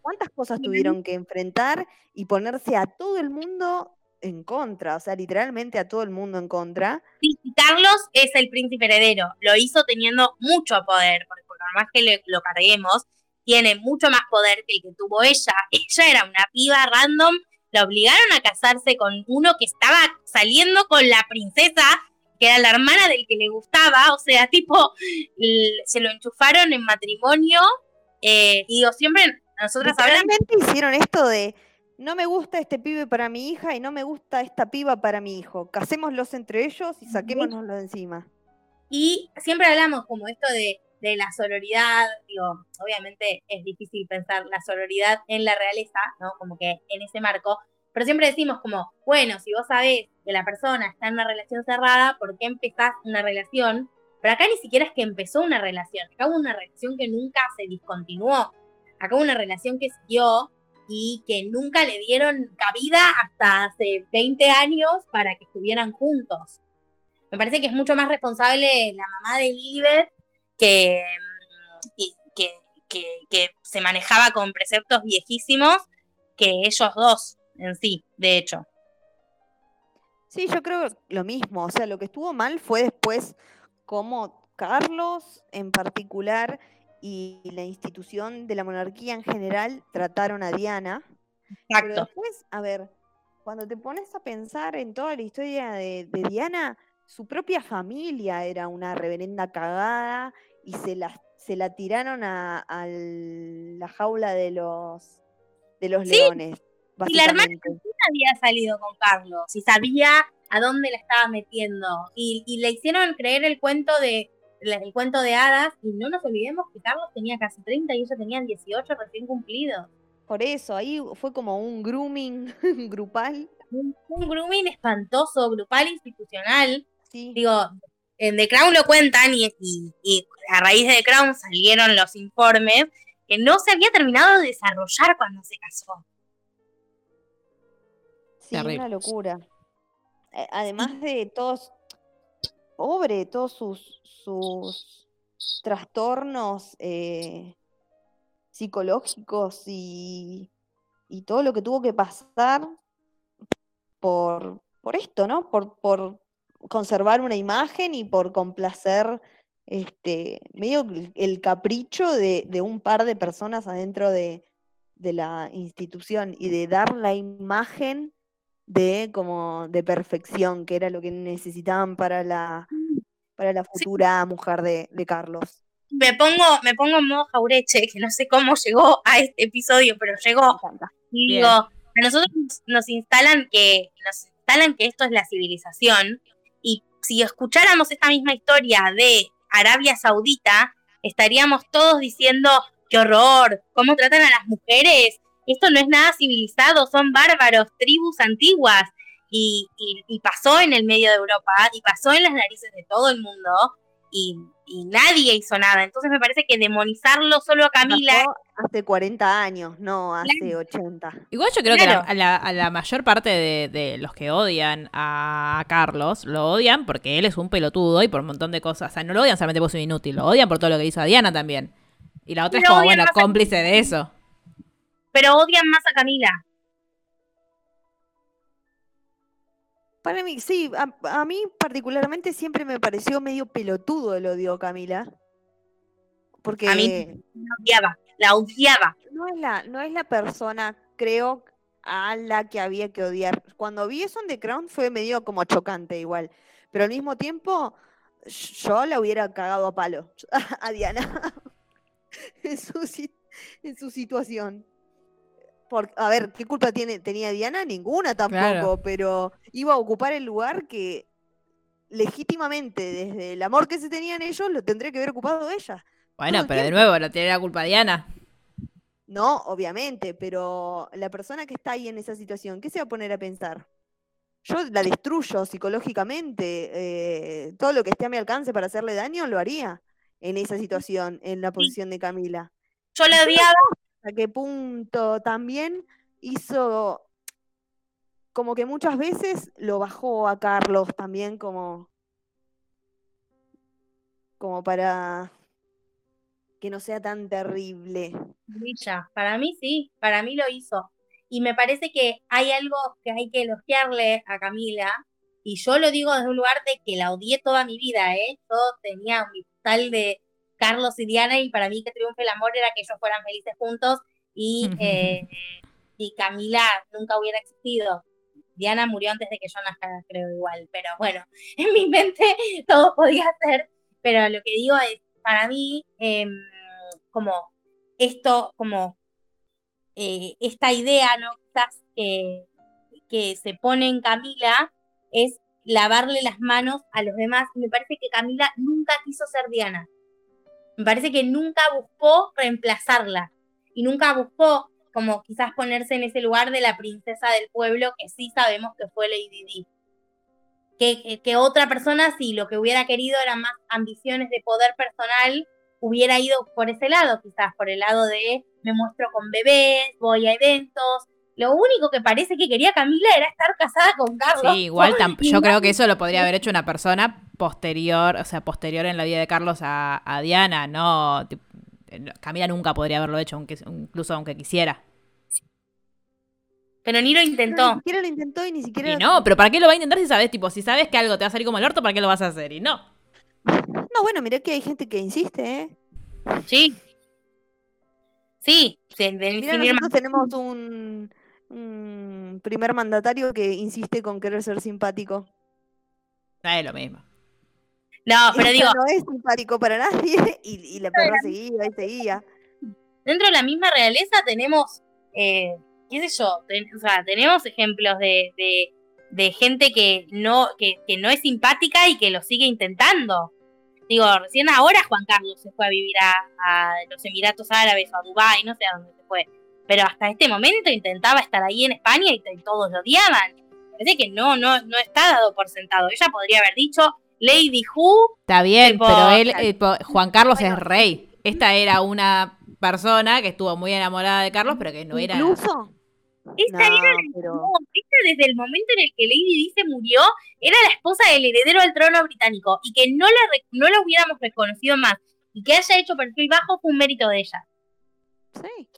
S3: ¿Cuántas cosas tuvieron que enfrentar y ponerse a todo el mundo en contra? O sea, literalmente a todo el mundo en contra.
S2: Sí, Carlos es el príncipe heredero. Lo hizo teniendo mucho poder, porque por más que le- lo carguemos, tiene mucho más poder que el que tuvo ella. Ella era una piba random, la obligaron a casarse con uno que estaba saliendo con la princesa, que era la hermana del que le gustaba, o sea, tipo, se lo enchufaron en matrimonio. eh, y digo, siempre nosotras hablamos
S3: hicieron esto de no me gusta este pibe para mi hija y no me gusta esta piba para mi hijo. Casémoslos entre ellos y saquémonoslo de encima.
S2: Y siempre hablamos como esto de, de la sororidad, digo, obviamente es difícil pensar la sororidad en la realeza, ¿no? Como que en ese marco, pero siempre decimos como, bueno, si vos sabés que la persona está en una relación cerrada, ¿por qué empezás una relación? Pero acá ni siquiera es que empezó una relación, acá hubo una relación que nunca se discontinuó, acá hubo una relación que siguió y que nunca le dieron cabida hasta hace 20 años para que estuvieran juntos. Me parece que es mucho más responsable la mamá de Lilibet que, mm, que, que, que se manejaba con preceptos viejísimos que ellos dos en sí, de hecho.
S3: Sí, yo creo lo mismo. O sea, lo que estuvo mal fue después cómo Carlos en particular y la institución de la monarquía en general trataron a Diana. Pero
S2: Exacto.
S3: después, a ver, cuando te pones a pensar en toda la historia de, de Diana, su propia familia era una reverenda cagada y se, las, se la tiraron a, a la jaula de los, de los
S2: Sí,
S3: leones.
S2: Y la hermana había salido con Carlos y sabía a dónde la estaba metiendo. Y, y le hicieron creer el cuento de la- el cuento de hadas. Y no nos olvidemos que Carlos tenía casi 30 y ella tenía 18 recién cumplidos.
S3: Por eso, ahí fue como un grooming grupal.
S2: Un, un grooming espantoso, grupal, institucional.
S3: Sí.
S2: Digo, en The Crown lo cuentan y, y- y a raíz de The Crown salieron los informes que no se había terminado de desarrollar cuando se casó.
S3: Sí,
S1: Terrible.
S3: una locura. Eh, Además de todos, pobre, todos sus, sus trastornos eh, psicológicos y, y todo lo que tuvo que pasar por, por esto, ¿no? Por, por conservar una imagen y por complacer este, medio el capricho de, de un par de personas adentro de, de la institución y de dar la imagen de como de perfección, que era lo que necesitaban para la, para la futura mujer de, de Carlos.
S2: Me pongo, me pongo en modo jaureche, que no sé cómo llegó a este episodio, pero llegó. Y digo, a nosotros nos- nos instalan que, nos instalan que esto es la civilización. Y si escucháramos esta misma historia de Arabia Saudita, estaríamos todos diciendo, qué horror, cómo tratan a las mujeres. Esto no es nada civilizado, son bárbaros, tribus antiguas. Y, y- y pasó en el medio de Europa, y pasó en las narices de todo el mundo, y, y nadie hizo nada. Entonces me parece que demonizarlo solo a Camila
S3: Pasó hace 40 años, no hace 80.
S1: Igual yo creo que
S2: Claro.
S1: la- a, la, a la mayor parte de, de los que odian a Carlos, lo odian porque él es un pelotudo y por un montón de cosas. O sea, no lo odian solamente por ser inútil, lo odian por todo lo que hizo a Diana también. Y la otra es como, bueno,
S2: a-
S1: cómplice de eso.
S2: Pero odian más a Camila.
S3: Para mí, sí, a, a mí particularmente siempre me pareció medio pelotudo el odio a Camila. Porque
S2: A mí- La odiaba, la odiaba.
S3: no es la, no es la persona, creo, a la que había que odiar. Cuando vi eso en The Crown fue medio como chocante igual. Pero al mismo tiempo, yo la hubiera cagado a palo a Diana en, su, si- en su situación. Por, a ver, ¿qué culpa tiene, tenía Diana? Ninguna tampoco,
S1: Claro.
S3: pero iba a ocupar el lugar que legítimamente, desde el amor que se tenían ellos, lo tendría que haber ocupado ella.
S1: Bueno, pero de nuevo, no tiene la culpa Diana.
S3: No, obviamente, pero la persona que está ahí en esa situación, ¿qué se va a poner a pensar? Yo la destruyo psicológicamente, eh, todo lo que esté a mi alcance para hacerle daño lo haría en esa situación, en la posición de Camila.
S2: Yo la odiaba,
S3: ¿A qué punto también hizo como que muchas veces lo bajó a Carlos también como como para que no sea tan terrible.
S2: Villa. Para mí sí, para mí lo hizo. Y me parece que hay algo que hay que elogiarle a Camila. Y yo lo digo desde un lugar de que la odié toda mi vida, ¿eh? Yo tenía mi tal de Carlos y Diana y para mí que triunfe el amor era que ellos fueran felices juntos y, eh, y Camila nunca hubiera existido. Diana murió antes de que yo nazca, creo igual, pero bueno, en mi mente todo podía ser. Pero lo que digo es, para mí, em, como esto, como eh, esta idea, ¿no? Quizás que, que se pone en Camila es lavarle las manos a los demás. Me parece que Camila nunca quiso ser Diana. Me parece que nunca buscó reemplazarla. Y nunca buscó como quizás ponerse en ese lugar de la princesa del pueblo que sí sabemos que fue Lady Di. Que, que, que otra persona, si lo que hubiera querido eran más ambiciones de poder personal, hubiera ido por ese lado, quizás por el lado de me muestro con bebés, voy a eventos. Lo único que parece que quería Camila era estar casada con Carlos.
S1: Sí, igual yo creo que eso lo podría haber hecho una persona posterior, o sea, posterior en la vida de Carlos a, a Diana, no. Camila nunca podría haberlo hecho, aunque, incluso aunque quisiera.
S2: Pero ni lo
S3: Pero
S2: intentó.
S3: Ni siquiera lo intentó y ni siquiera.
S1: Y no, pero ¿para qué lo va a intentar si sabes, tipo, si sabes que algo te va a salir como el orto, ¿para qué lo vas a hacer? Y no.
S3: No, bueno, mirá que hay gente que insiste, ¿eh?
S2: Sí. Sí, sí, de-
S3: Mirá,
S2: sin ir más-
S3: nosotros tenemos un, un primer mandatario que insiste con querer ser simpático.
S1: Ah, Es lo mismo.
S2: No, pero digo,
S3: no es simpático para nadie y, y la perra seguía y seguía.
S2: dentro de la misma realeza tenemos, eh, qué sé yo, ten- o sea, tenemos ejemplos de, de, de gente que no, que, que no es simpática y que lo sigue intentando. Digo, recién ahora Juan Carlos se fue a vivir a, a los Emiratos Árabes o a Dubái, no sé a dónde se fue. Pero hasta este momento intentaba estar ahí en España y, todos lo odiaban. Parece que no, no, no está dado por sentado. Ella podría haber dicho Lady Who,
S1: Está bien,
S2: Tipo,
S1: pero él, eh, Juan Carlos
S3: Bueno.
S1: es rey. Esta era una persona que estuvo muy enamorada de Carlos, pero que no era.
S3: Incluso.
S2: esta
S3: No,
S2: era
S3: pero.
S2: No, esta desde el momento en el que Lady Di se murió, era la esposa del heredero al trono británico. Y que no la, no la hubiéramos reconocido más. Y que haya hecho perfil bajo fue un mérito de ella.
S3: Sí.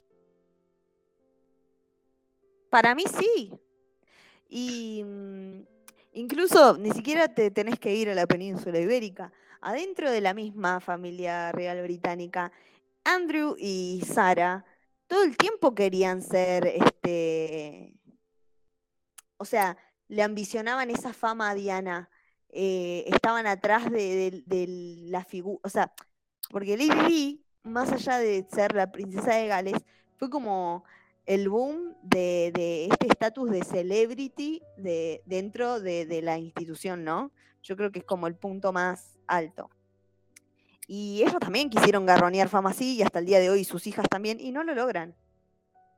S3: Para mí sí. Y mm, incluso ni siquiera te tenés que ir a la península ibérica. Adentro de la misma familia real británica, Andrew y Sara todo el tiempo querían ser, este, o sea, le ambicionaban esa fama a Diana. eh, estaban atrás de, la figura, o sea, porque Lady Di, más allá de ser la princesa de Gales, fue como el boom de, este estatus de celebrity de, dentro de, la institución, ¿no? Yo creo que es como el punto más alto. Y ellos también quisieron garronear fama así, y hasta el día de hoy sus hijas también, y no lo logran.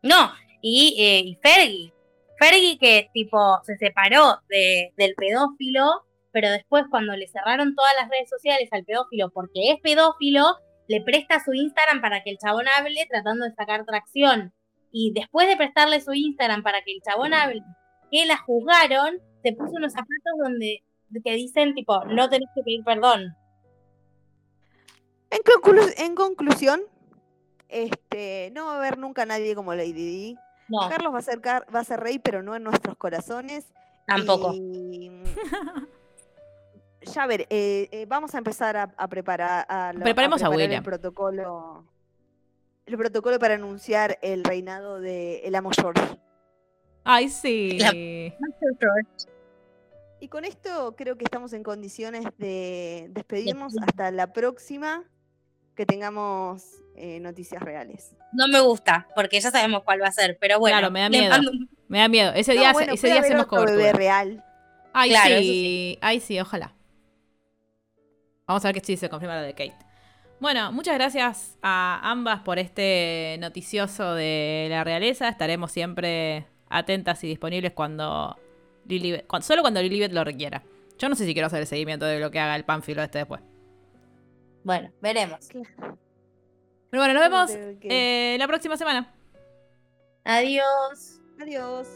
S2: No, y, eh, y Fergie. Fergie que tipo se separó de, del pedófilo, pero después cuando le cerraron todas las redes sociales al pedófilo porque es pedófilo, le presta su Instagram para que el chabón hable tratando de sacar tracción. Y después de prestarle su Instagram para que el chabón hable, que la juzgaron, se puso unos zapatos donde que dicen tipo, no tenés que pedir perdón.
S3: En, conclu- en conclusión, este, no va a haber nunca nadie como Lady Di.
S2: No,
S3: Carlos va a, ser, car- va a ser rey, pero no en nuestros corazones.
S2: tampoco.
S3: Y, ya ver, eh, eh, vamos a empezar a, a preparar, a, lo-
S1: Preparemos a
S3: preparar
S1: William.
S3: el protocolo. El protocolo para anunciar el reinado de el amo George.
S1: Ay, sí.
S2: La-
S3: Y con esto creo que estamos en condiciones de despedirnos hasta la próxima que tengamos eh, noticias reales.
S2: No me gusta, porque ya sabemos cuál va a ser, pero bueno.
S1: Claro, me da miedo.
S2: mando
S1: Me da miedo. Ese
S3: No,
S1: día,
S3: bueno,
S1: ese día
S3: haber
S1: hacemos
S3: bebé
S1: cobertura.
S3: real.
S1: Ay,
S2: Claro,
S1: sí.
S2: sí.
S1: Ay, sí, ojalá. Vamos a ver que sí se confirma lo de Kate. Bueno, muchas gracias a ambas por este noticioso de la realeza. Estaremos siempre atentas y disponibles cuando Lilibet, cuan- solo cuando Lilibet lo requiera. Yo no sé si quiero hacer el seguimiento de lo que haga el pánfilo este después.
S2: Bueno, veremos.
S1: Pero bueno, nos vemos eh, la próxima semana.
S2: Adiós.
S3: Adiós.